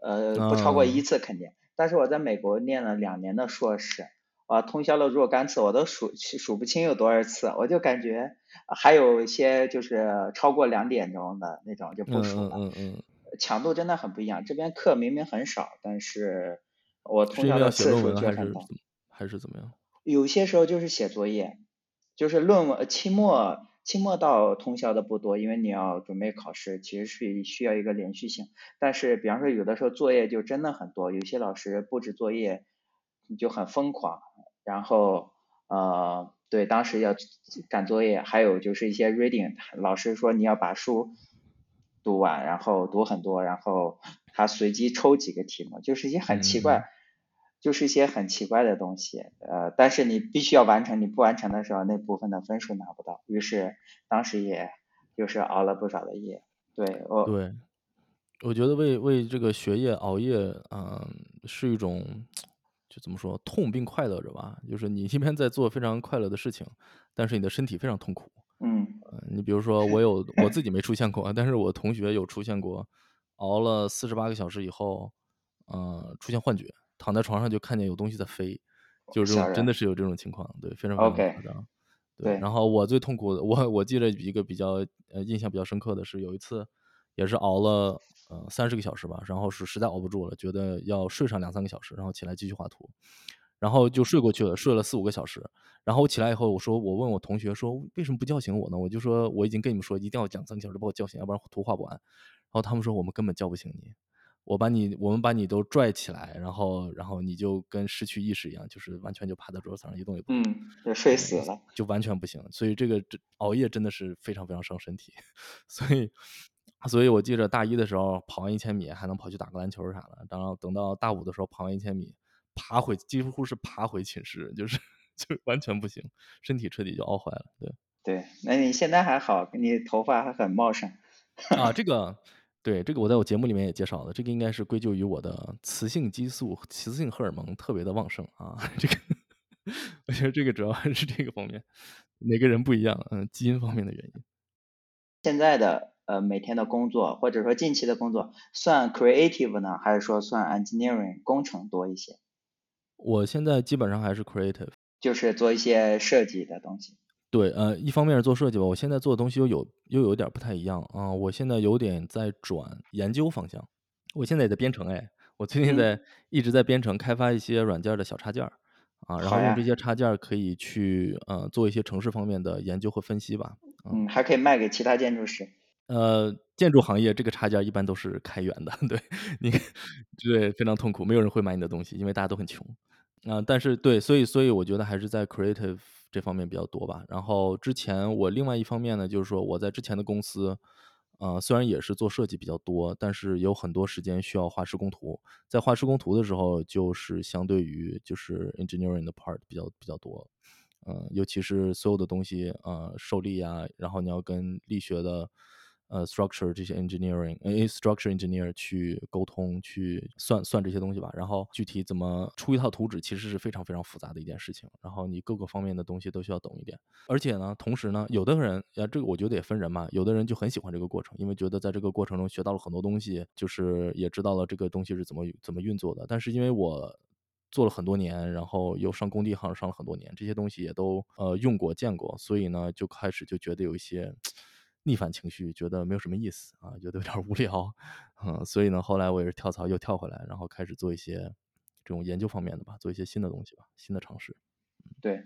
呃，不超过一次肯定。但是我在美国念了两年的硕士，啊，通宵了若干次，我都数数不清有多少次。我就感觉还有一些就是超过两点钟的那种就不数了。嗯嗯嗯。强度真的很不一样，这边课明明很少，但是我通宵的次数却很大。还是怎么样？有些时候就是写作业，就是论文期末。期末到通宵的不多，因为你要准备考试，其实是需要一个连续性。但是，比方说有的时候作业就真的很多，有些老师布置作业就很疯狂。然后，呃，对，当时要赶作业，还有就是一些 reading，老师说你要把书读完，然后读很多，然后他随机抽几个题目，就是一些很奇怪。就是一些很奇怪的东西，呃，但是你必须要完成，你不完成的时候，那部分的分数拿不到。于是当时也就是熬了不少的夜。对，我对，我觉得为为这个学业熬夜，嗯，是一种就怎么说，痛并快乐着吧。就是你一边在做非常快乐的事情，但是你的身体非常痛苦。嗯，你比如说，我有我自己没出现过，但是我同学有出现过，熬了四十八个小时以后，嗯，出现幻觉。躺在床上就看见有东西在飞，就是这种，真的是有这种情况，对，非常非常夸张。对，然后我最痛苦的，我我记得一个比较呃印象比较深刻的是，有一次也是熬了呃三十个小时吧，然后是实在熬不住了，觉得要睡上两三个小时，然后起来继续画图，然后就睡过去了，睡了四五个小时，然后我起来以后，我说我问我同学说为什么不叫醒我呢？我就说我已经跟你们说一定要讲三个小时把我叫醒，要不然图画不完。然后他们说我们根本叫不醒你。我把你，我们把你都拽起来，然后，然后你就跟失去意识一样，就是完全就趴在桌子上一动也不动，嗯，就睡死了，就完全不行。所以这个这熬夜真的是非常非常伤身体。[LAUGHS] 所以，所以我记着大一的时候跑完一千米还能跑去打个篮球啥的，然后等到大五的时候跑完一千米，爬回几乎是爬回寝室，就是 [LAUGHS] 就完全不行，身体彻底就熬坏了。对对，那你现在还好，你头发还很茂盛 [LAUGHS] 啊，这个。对这个，我在我节目里面也介绍了，这个应该是归咎于我的雌性激素、雌性荷尔蒙特别的旺盛啊。[LAUGHS] 这个，我觉得这个主要还是这个方面，每个人不一样，嗯，基因方面的原因。现在的呃每天的工作，或者说近期的工作，算 creative 呢，还是说算 engineering 工程多一些？我现在基本上还是 creative，就是做一些设计的东西。对，呃，一方面是做设计吧，我现在做的东西又有又有点不太一样啊。我现在有点在转研究方向，我现在也在编程哎，我最近在一直在编程，开发一些软件的小插件儿啊，然后用这些插件可以去呃做一些城市方面的研究和分析吧。嗯，还可以卖给其他建筑师。呃，建筑行业这个插件一般都是开源的，[LAUGHS] 对你对非常痛苦，没有人会买你的东西，因为大家都很穷啊。但是对，所以所以我觉得还是在 creative。这方面比较多吧。然后之前我另外一方面呢，就是说我在之前的公司，呃，虽然也是做设计比较多，但是有很多时间需要画施工图。在画施工图的时候，就是相对于就是 engineering 的 part 比较比较多，嗯，尤其是所有的东西，呃，受力啊，然后你要跟力学的。呃，structure 这些 engineering，呃，structure engineer 去沟通、去算算这些东西吧。然后具体怎么出一套图纸，其实是非常非常复杂的一件事情。然后你各个方面的东西都需要懂一点。而且呢，同时呢，有的人呀，这个我觉得也分人嘛。有的人就很喜欢这个过程，因为觉得在这个过程中学到了很多东西，就是也知道了这个东西是怎么怎么运作的。但是因为我做了很多年，然后又上工地行上了很多年，这些东西也都呃用过见过，所以呢，就开始就觉得有一些。逆反情绪，觉得没有什么意思啊，觉得有点无聊，嗯，所以呢，后来我也是跳槽又跳回来，然后开始做一些这种研究方面的吧，做一些新的东西吧，新的尝试。对，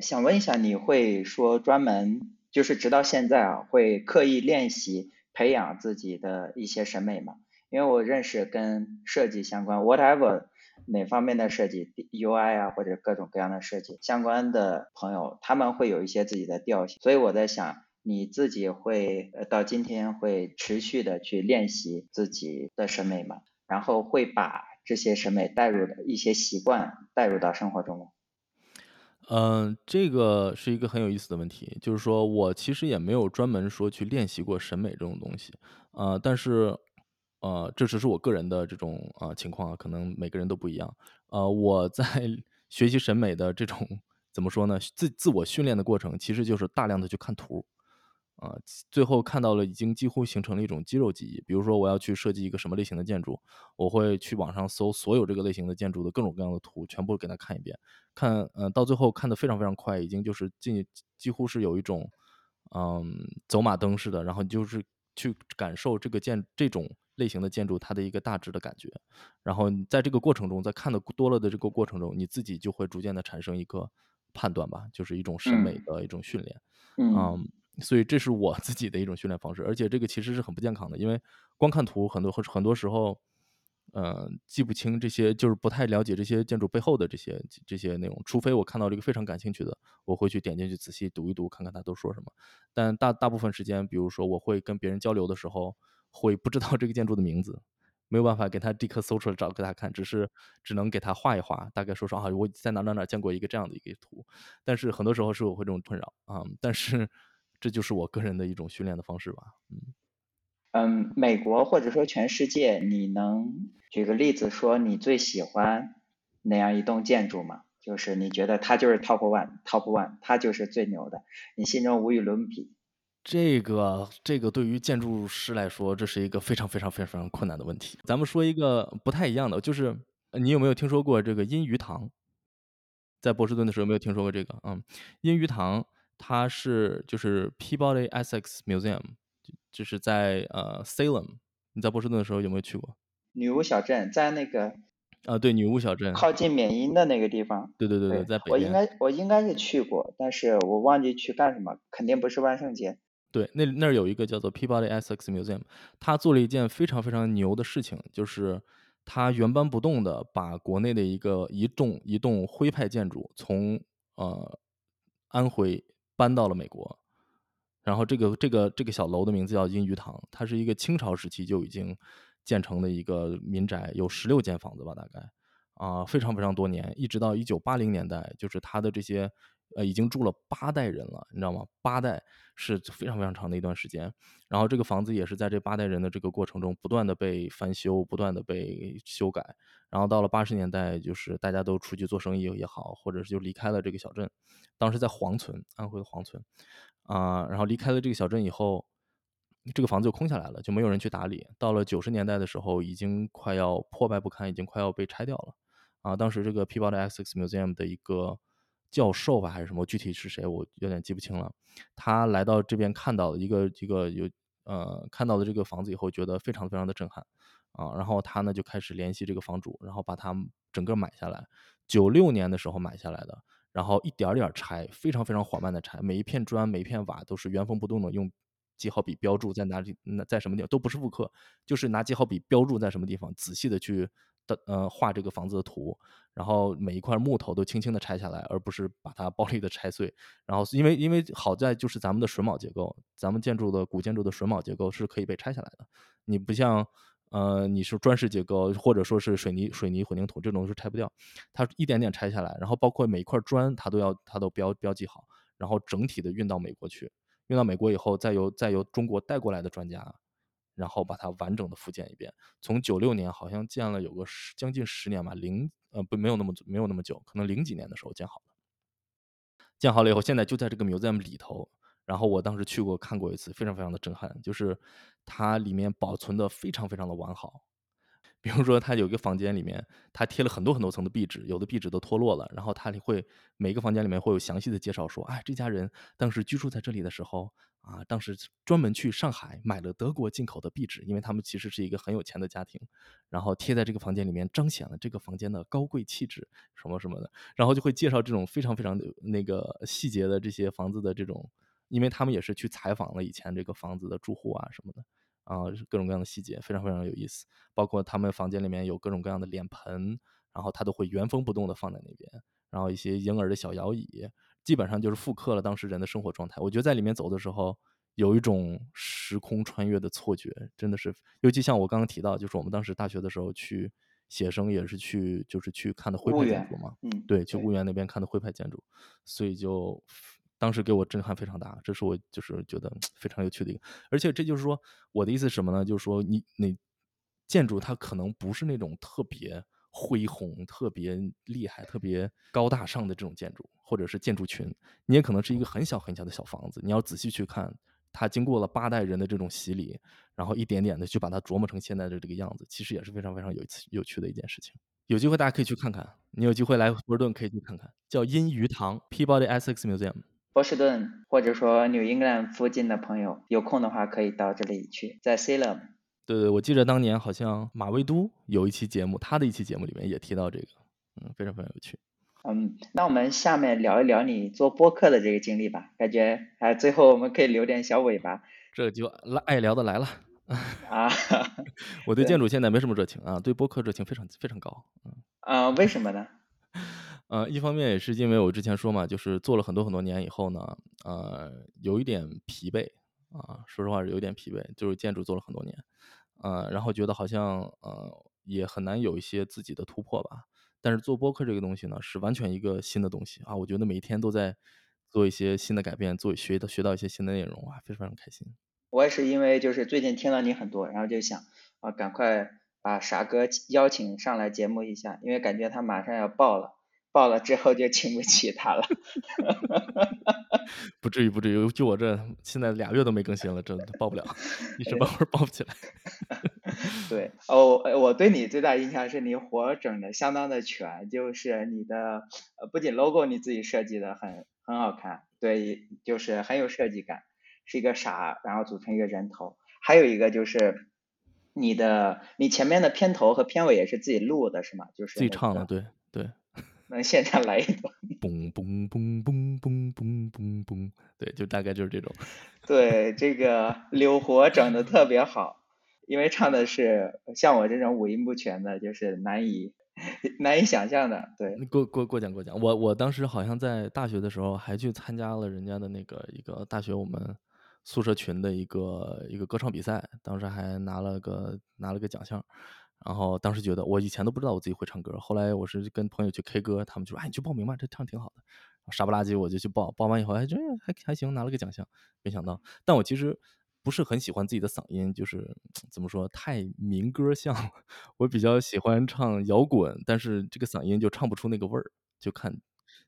想问一下，你会说专门就是直到现在啊，会刻意练习培养自己的一些审美吗？因为我认识跟设计相关，whatever 哪方面的设计，UI 啊或者各种各样的设计相关的朋友，他们会有一些自己的调性，所以我在想，你自己会到今天会持续的去练习自己的审美吗？然后会把这些审美带入的一些习惯带入到生活中吗？嗯，这个是一个很有意思的问题，就是说我其实也没有专门说去练习过审美这种东西，呃，但是。呃，这只是我个人的这种呃情况啊，可能每个人都不一样。呃，我在学习审美的这种怎么说呢？自自我训练的过程，其实就是大量的去看图，啊，最后看到了已经几乎形成了一种肌肉记忆。比如说，我要去设计一个什么类型的建筑，我会去网上搜所有这个类型的建筑的各种各样的图，全部给他看一遍。看，呃，到最后看的非常非常快，已经就是近几乎是有一种嗯走马灯似的，然后你就是去感受这个建这种。类型的建筑，它的一个大致的感觉，然后在这个过程中，在看的多了的这个过程中，你自己就会逐渐的产生一个判断吧，就是一种审美的一种训练，嗯，所以这是我自己的一种训练方式，而且这个其实是很不健康的，因为光看图，很多很多时候，呃，记不清这些，就是不太了解这些建筑背后的这些这些内容，除非我看到这个非常感兴趣的，我会去点进去仔细读一读，看看他都说什么，但大大部分时间，比如说我会跟别人交流的时候。会不知道这个建筑的名字，没有办法给他立刻搜出来找给他看，只是只能给他画一画，大概说说啊，我在哪哪哪见过一个这样的一个图。但是很多时候是我会这种困扰啊，但是这就是我个人的一种训练的方式吧。嗯嗯，美国或者说全世界，你能举个例子说你最喜欢哪样一栋建筑吗？就是你觉得它就是 top one，top one，它就是最牛的，你心中无与伦比。这个这个对于建筑师来说，这是一个非常非常非常非常困难的问题。咱们说一个不太一样的，就是你有没有听说过这个阴鱼堂？在波士顿的时候有没有听说过这个？嗯，阴鱼堂它是就是 Peabody Essex Museum，就是在呃 Salem。你在波士顿的时候有没有去过？女巫小镇在那个啊，对，女巫小镇靠近缅因的那个地方。对对对对，在北我应该我应该是去过，但是我忘记去干什么，肯定不是万圣节。对，那那儿有一个叫做 Peabody Essex Museum，他做了一件非常非常牛的事情，就是他原搬不动的把国内的一个一栋一栋徽派建筑从呃安徽搬到了美国，然后这个这个这个小楼的名字叫阴鱼堂，它是一个清朝时期就已经建成的一个民宅，有十六间房子吧，大概啊非常非常多年，一直到一九八零年代，就是它的这些。呃，已经住了八代人了，你知道吗？八代是非常非常长的一段时间。然后这个房子也是在这八代人的这个过程中，不断的被翻修，不断的被修改。然后到了八十年代，就是大家都出去做生意也好，或者是就离开了这个小镇。当时在黄村，安徽的黄村，啊，然后离开了这个小镇以后，这个房子就空下来了，就没有人去打理。到了九十年代的时候，已经快要破败不堪，已经快要被拆掉了。啊，当时这个 p about x Museum 的一个。教授吧还是什么？具体是谁我有点记不清了。他来到这边看到一个一个有呃看到了这个房子以后，觉得非常非常的震撼啊。然后他呢就开始联系这个房主，然后把它整个买下来。九六年的时候买下来的，然后一点点拆，非常非常缓慢的拆，每一片砖每一片瓦都是原封不动的用记号笔标注在哪里，那在什么地方都不是复刻，就是拿记号笔标注在什么地方，仔细的去。的呃画这个房子的图，然后每一块木头都轻轻的拆下来，而不是把它暴力的拆碎。然后因为因为好在就是咱们的榫卯结构，咱们建筑的古建筑的榫卯结构是可以被拆下来的。你不像呃你是砖石结构或者说是水泥水泥混凝土这种是拆不掉，它一点点拆下来，然后包括每一块砖它都要它都标标记好，然后整体的运到美国去，运到美国以后再由再由中国带过来的专家。然后把它完整的复建一遍，从九六年好像建了有个十将近十年吧，零呃不没有那么没有那么久，可能零几年的时候建好的。建好了以后，现在就在这个 museum 里头。然后我当时去过看过一次，非常非常的震撼，就是它里面保存的非常非常的完好。比如说，他有一个房间里面，他贴了很多很多层的壁纸，有的壁纸都脱落了，然后他会每个房间里面会有详细的介绍，说，哎，这家人当时居住在这里的时候啊，当时专门去上海买了德国进口的壁纸，因为他们其实是一个很有钱的家庭，然后贴在这个房间里面，彰显了这个房间的高贵气质什么什么的，然后就会介绍这种非常非常那个细节的这些房子的这种，因为他们也是去采访了以前这个房子的住户啊什么的。啊，各种各样的细节非常非常有意思，包括他们房间里面有各种各样的脸盆，然后他都会原封不动的放在那边，然后一些婴儿的小摇椅，基本上就是复刻了当时人的生活状态。我觉得在里面走的时候，有一种时空穿越的错觉，真的是，尤其像我刚刚提到，就是我们当时大学的时候去写生，也是去就是去看的徽派建筑嘛，嗯，对，去婺源那边看的徽派建筑，所以就。当时给我震撼非常大，这是我就是觉得非常有趣的一个，而且这就是说我的意思是什么呢？就是说你你建筑它可能不是那种特别恢宏、特别厉害、特别高大上的这种建筑，或者是建筑群，你也可能是一个很小很小的小房子。你要仔细去看，它经过了八代人的这种洗礼，然后一点点的去把它琢磨成现在的这个样子，其实也是非常非常有有趣的一件事情。有机会大家可以去看看，你有机会来波士顿可以去看看，叫阴鱼塘 （Peabody Essex Museum）。波士顿或者说纽英格兰附近的朋友，有空的话可以到这里去，在 Salem。对对，我记得当年好像马未都有一期节目，他的一期节目里面也提到这个，嗯，非常非常有趣。嗯，那我们下面聊一聊你做播客的这个经历吧，感觉哎，最后我们可以留点小尾巴。这就爱聊的来了啊！[LAUGHS] 我对建筑现在没什么热情啊，对播客热情非常非常高。嗯啊，为什么呢？呃，一方面也是因为我之前说嘛，就是做了很多很多年以后呢，呃，有一点疲惫啊，说实话是有点疲惫，就是建筑做了很多年，呃，然后觉得好像呃也很难有一些自己的突破吧。但是做播客这个东西呢，是完全一个新的东西啊，我觉得每一天都在做一些新的改变，做学到学到一些新的内容啊，非常非常开心。我也是因为就是最近听了你很多，然后就想啊，赶快把傻哥邀请上来节目一下，因为感觉他马上要爆了。报了之后就请不起他了，[LAUGHS] 不至于不至于，就我这现在俩月都没更新了，真的报不了，[LAUGHS] 一时半会儿报不起来。[LAUGHS] 对，哦，我对你最大印象是你活整的相当的全，就是你的呃不仅 logo 你自己设计的很很好看，对，就是很有设计感，是一个傻，然后组成一个人头，还有一个就是你的你前面的片头和片尾也是自己录的是吗？就是自己唱的，对对。能现场来一段？[LAUGHS] 嘣嘣嘣嘣嘣嘣嘣嘣，对，就大概就是这种。[LAUGHS] 对，这个柳活整的特别好，因为唱的是像我这种五音不全的，就是难以难以想象的。对，过过过奖过奖。我我当时好像在大学的时候还去参加了人家的那个一个大学我们宿舍群的一个一个歌唱比赛，当时还拿了个拿了个奖项。然后当时觉得，我以前都不知道我自己会唱歌。后来我是跟朋友去 K 歌，他们就说：“哎，你去报名吧，这唱挺好的。”傻不拉几我就去报，报完以后还觉得还还行，拿了个奖项。没想到，但我其实不是很喜欢自己的嗓音，就是怎么说太民歌像。我比较喜欢唱摇滚，但是这个嗓音就唱不出那个味儿，就看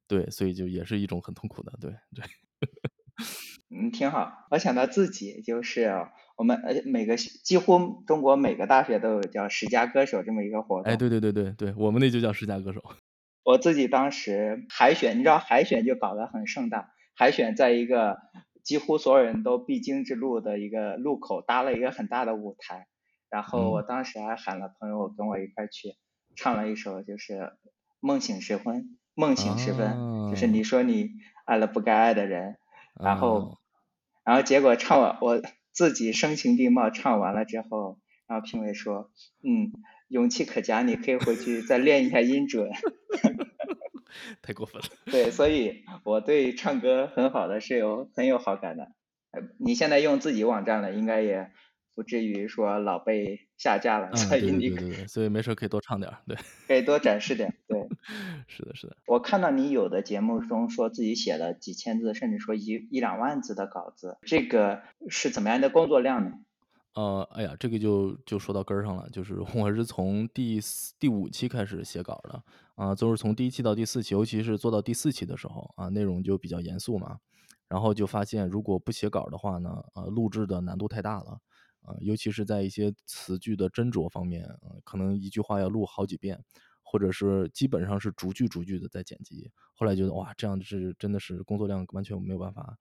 对，所以就也是一种很痛苦的，对对。嗯，挺好。我想到自己就是我们呃每个几乎中国每个大学都有叫十佳歌手这么一个活动。哎，对对对对对，我们那就叫十佳歌手。[LAUGHS] 我自己当时海选，你知道海选就搞得很盛大，海选在一个几乎所有人都必经之路的一个路口搭了一个很大的舞台，然后我当时还喊了朋友跟我一块去唱了一首就是《梦醒时分》，梦醒时分就是你说你爱了不该爱的人。然后，然后结果唱完，我自己声情并茂唱完了之后，然后评委说：“嗯，勇气可嘉，你可以回去再练一下音准。[LAUGHS] ”太过分了。对，所以我对唱歌很好的是有很有好感的。你现在用自己网站了，应该也。不至于说老被下架了，所以你所以没事可以多唱点，对，可以多展示点，对，[LAUGHS] 是的，是的。我看到你有的节目中说自己写了几千字，甚至说一一两万字的稿子，这个是怎么样的工作量呢？呃，哎呀，这个就就说到根儿上了，就是 [LAUGHS] 我是从第四、第五期开始写稿的，啊，就是从第一期到第四期，尤其是做到第四期的时候，啊，内容就比较严肃嘛，然后就发现如果不写稿的话呢，呃，录制的难度太大了。啊，尤其是在一些词句的斟酌方面，可能一句话要录好几遍，或者是基本上是逐句逐句的在剪辑。后来觉得哇，这样是真的是工作量完全没有办法。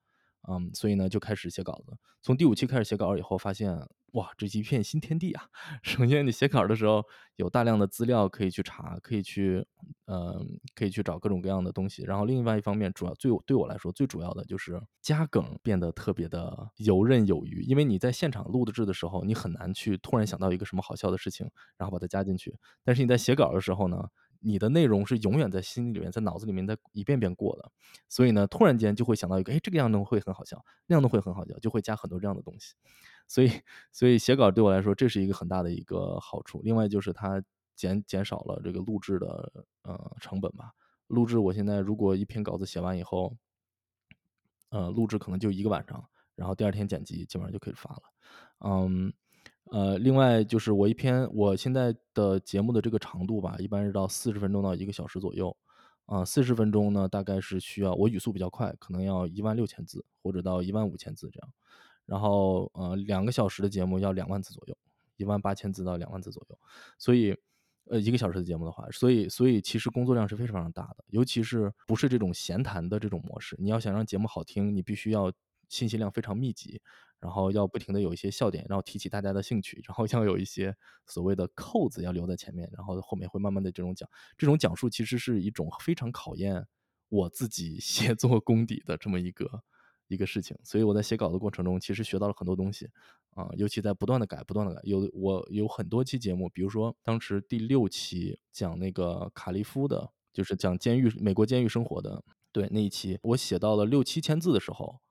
嗯，所以呢，就开始写稿子。从第五期开始写稿以后，发现哇，这一片新天地啊！[LAUGHS] 首先，你写稿的时候有大量的资料可以去查，可以去，嗯，可以去找各种各样的东西。然后，另外一方面，主要最对我来说最主要的就是加梗变得特别的游刃有余。因为你在现场录制的时候，你很难去突然想到一个什么好笑的事情，然后把它加进去。但是你在写稿的时候呢？你的内容是永远在心里面，在脑子里面在一遍遍过的，所以呢，突然间就会想到一个，哎，这个样弄会很好笑，那样弄会很好笑，就会加很多这样的东西。所以，所以写稿对我来说，这是一个很大的一个好处。另外就是它减减少了这个录制的呃成本吧。录制我现在如果一篇稿子写完以后，呃，录制可能就一个晚上，然后第二天剪辑，基本上就可以发了。嗯。呃，另外就是我一篇我现在的节目的这个长度吧，一般是到四十分钟到一个小时左右，啊，四十分钟呢大概是需要我语速比较快，可能要一万六千字或者到一万五千字这样，然后呃两个小时的节目要两万字左右，一万八千字到两万字左右，所以呃一个小时的节目的话，所以所以其实工作量是非常非常大的，尤其是不是这种闲谈的这种模式，你要想让节目好听，你必须要信息量非常密集。然后要不停的有一些笑点，然后提起大家的兴趣，然后要有一些所谓的扣子要留在前面，然后后面会慢慢的这种讲，这种讲述其实是一种非常考验我自己 [LAUGHS] 写作功底的这么一个一个事情。所以我在写稿的过程中，其实学到了很多东西啊，尤其在不断的改，不断的改。有我有很多期节目，比如说当时第六期讲那个卡利夫的，就是讲监狱美国监狱生活的，对那一期我写到了六七千字的时候。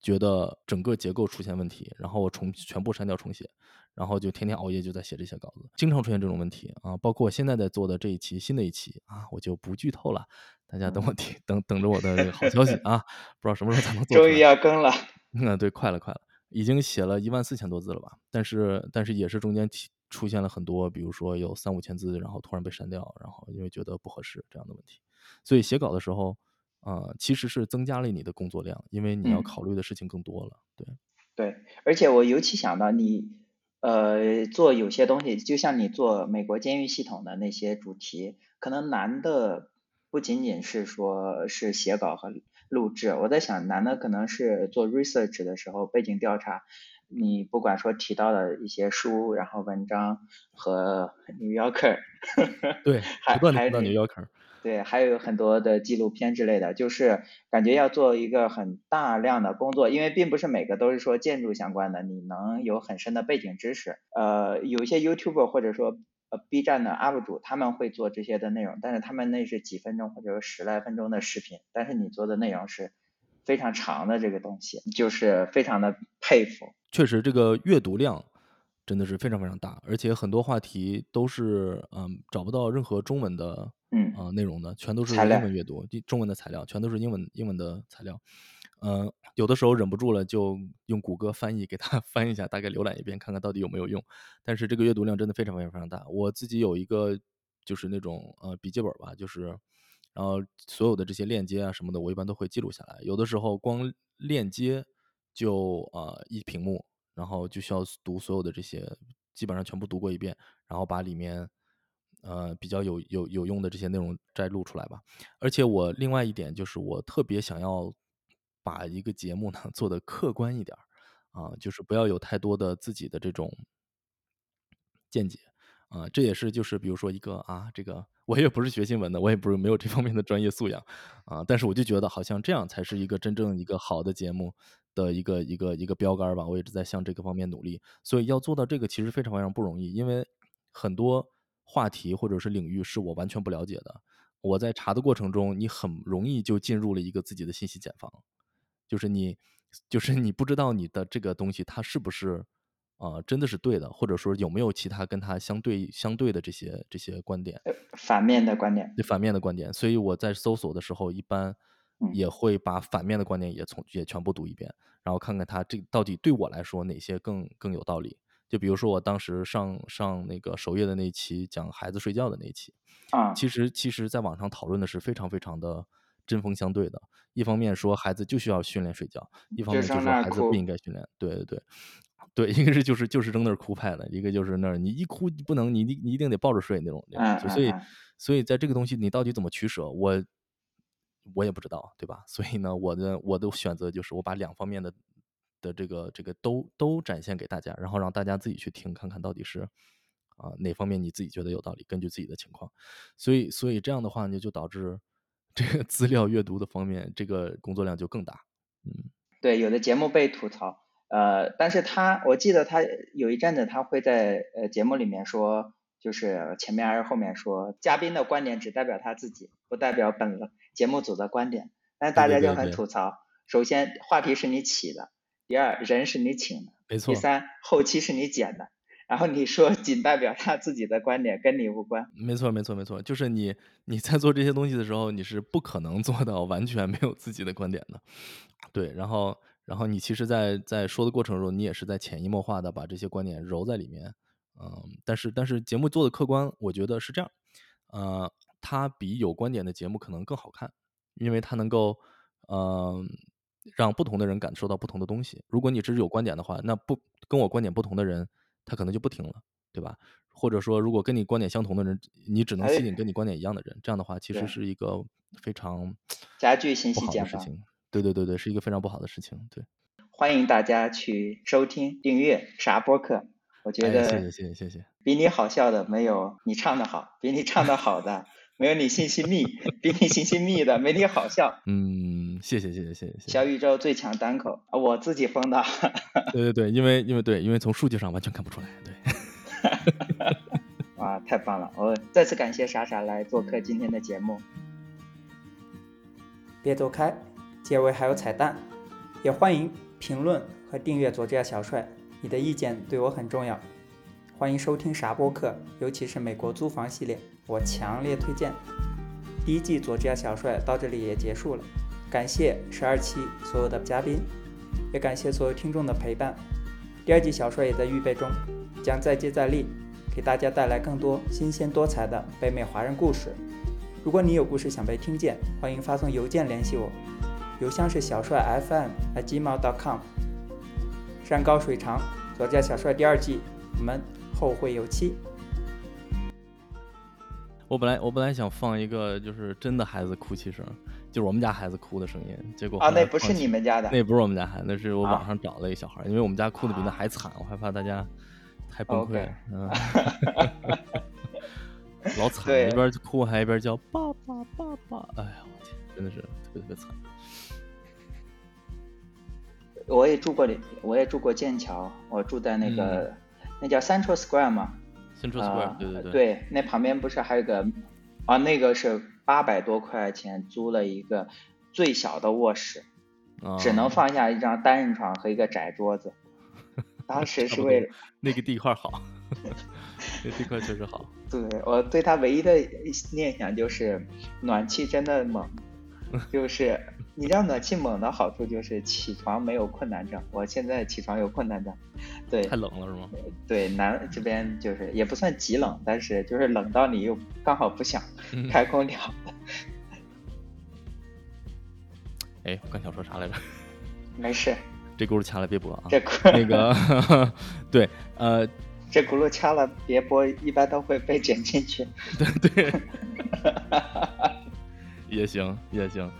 觉得整个结构出现问题，然后我重全部删掉重写，然后就天天熬夜就在写这些稿子，经常出现这种问题啊。包括我现在在做的这一期新的一期啊，我就不剧透了，大家等我听等等着我的好消息啊，不知道什么时候才能做。终于要更了，[LAUGHS] 嗯，对，快了快了，已经写了一万四千多字了吧？但是但是也是中间出现了很多，比如说有三五千字，然后突然被删掉，然后因为觉得不合适这样的问题，所以写稿的时候。啊，其实是增加了你的工作量，因为你要考虑的事情更多了。对，对，而且我尤其想到你，呃，做有些东西，就像你做美国监狱系统的那些主题，可能难的不仅仅是说是写稿和录制，我在想难的可能是做 research 的时候背景调查，你不管说提到的一些书，然后文章和 New Yorker，对，不断的 New Yorker。对，还有很多的纪录片之类的，就是感觉要做一个很大量的工作，因为并不是每个都是说建筑相关的，你能有很深的背景知识。呃，有一些 YouTube 或者说呃 B 站的 UP 主，他们会做这些的内容，但是他们那是几分钟或者十来分钟的视频，但是你做的内容是非常长的这个东西，就是非常的佩服。确实，这个阅读量真的是非常非常大，而且很多话题都是嗯找不到任何中文的。嗯啊，内容的全都是英文阅读，中文的材料全都是英文英文的材料。嗯，有的时候忍不住了，就用谷歌翻译给他 [LAUGHS] 翻译一下，大概浏览一遍，看看到底有没有用。但是这个阅读量真的非常非常非常大。我自己有一个就是那种呃笔记本吧，就是然后所有的这些链接啊什么的，我一般都会记录下来。有的时候光链接就呃一屏幕，然后就需要读所有的这些，基本上全部读过一遍，然后把里面。呃，比较有有有用的这些内容摘录出来吧。而且我另外一点就是，我特别想要把一个节目呢 [LAUGHS] 做的客观一点啊，就是不要有太多的自己的这种见解啊。这也是就是比如说一个啊，这个我也不是学新闻的，我也不是没有这方面的专业素养啊，但是我就觉得好像这样才是一个真正一个好的节目的一个一个一个标杆吧。我一直在向这个方面努力，所以要做到这个其实非常非常不容易，因为很多。话题或者是领域是我完全不了解的，我在查的过程中，你很容易就进入了一个自己的信息茧房，就是你，就是你不知道你的这个东西它是不是，呃，真的是对的，或者说有没有其他跟它相对相对的这些这些观点，反面的观点，对反面的观点，所以我在搜索的时候，一般也会把反面的观点也从也全部读一遍，然后看看它这到底对我来说哪些更更有道理。就比如说我当时上上那个首页的那一期讲孩子睡觉的那一期，啊，其实其实在网上讨论的是非常非常的针锋相对的。一方面说孩子就需要训练睡觉，一方面就说孩子不应该训练。对对对，对，一个是就是就是扔那儿哭派的，一个就是那儿你一哭不能，你你你一定得抱着睡那种。嗯，所以所以在这个东西你到底怎么取舍，我我也不知道，对吧？所以呢，我的我的选择就是我把两方面的的这个这个都都展现给大家，然后让大家自己去听，看看到底是啊哪方面你自己觉得有道理，根据自己的情况。所以所以这样的话呢，就导致 [LAUGHS] 这个资料阅读的方面，这个工作量就更大。嗯，对，有的节目被吐槽。呃，但是他我记得他有一阵子他会在呃节目里面说，就是前面还是后面说，嘉宾的观点只代表他自己，不代表本节目组的观点。但大家就很吐槽，首先话题是你起的，第二人是你请的，没错，第三后期是你剪的，然后你说仅代表他自己的观点，跟你无关。没错，没错，没错，就是你你在做这些东西的时候，你是不可能做到完全没有自己的观点的。对，然后。然后你其实，在在说的过程中，你也是在潜移默化的把这些观点揉在里面，嗯，但是但是节目做的客观，我觉得是这样，呃，它比有观点的节目可能更好看，因为它能够，嗯，让不同的人感受到不同的东西。如果你只是有观点的话，那不跟我观点不同的人，他可能就不听了，对吧？或者说，如果跟你观点相同的人，你只能吸引跟你观点一样的人，这样的话，其实是一个非常加剧信息茧房。对对对对，是一个非常不好的事情。对，欢迎大家去收听订阅啥播客。我觉得谢谢谢谢谢谢。比你好笑的没有你唱的好，比你唱的好的没有你信息密，[LAUGHS] 比你信息密的没你好笑。嗯，谢谢谢谢谢谢。小宇宙最强单口，我自己封的。[LAUGHS] 对对对，因为因为对，因为从数据上完全看不出来。对。[LAUGHS] 哇，太棒了！我再次感谢傻傻来做客今天的节目。别走开。结尾还有彩蛋，也欢迎评论和订阅佐治亚小帅，你的意见对我很重要。欢迎收听啥播客，尤其是美国租房系列，我强烈推荐。第一季佐治亚小帅到这里也结束了，感谢十二期所有的嘉宾，也感谢所有听众的陪伴。第二季小帅也在预备中，将再接再厉，给大家带来更多新鲜多彩的北美华人故事。如果你有故事想被听见，欢迎发送邮件联系我。邮箱是小帅 FM at gmail.com。山高水长，左家小帅第二季，我们后会有期。我本来我本来想放一个就是真的孩子哭泣声，就是我们家孩子哭的声音，结果啊那不是你们家的，那不是我们家孩子，那是我网上找了一个小孩，因为我们家哭的比那还惨，我害怕大家太崩溃，嗯，老惨，一边哭还一边叫爸爸爸爸，哎呀我天，真的是特别特别惨。我也住过里，我也住过剑桥，我住在那个，那叫 Central Square 吗？Central Square，对对对。对，那旁边不是还有个，啊，那个是八百多块钱租了一个最小的卧室，只能放下一张单人床和一个窄桌子。当时 [LAUGHS] 是为了那个地块好，[LAUGHS] 那地块确实好。对我对他唯一的念想就是暖气真的猛，[LAUGHS] 就是。你知道暖气猛的好处就是起床没有困难症。我现在起床有困难症，对，太冷了是吗？对，南这边就是也不算极冷，但是就是冷到你又刚好不想开空调。[LAUGHS] 哎，我刚想说啥来着？没事，这轱辘掐了别播啊。这那个对，呃，这轱辘掐了别播，一般都会被剪进去。对 [LAUGHS] 对。也行也行，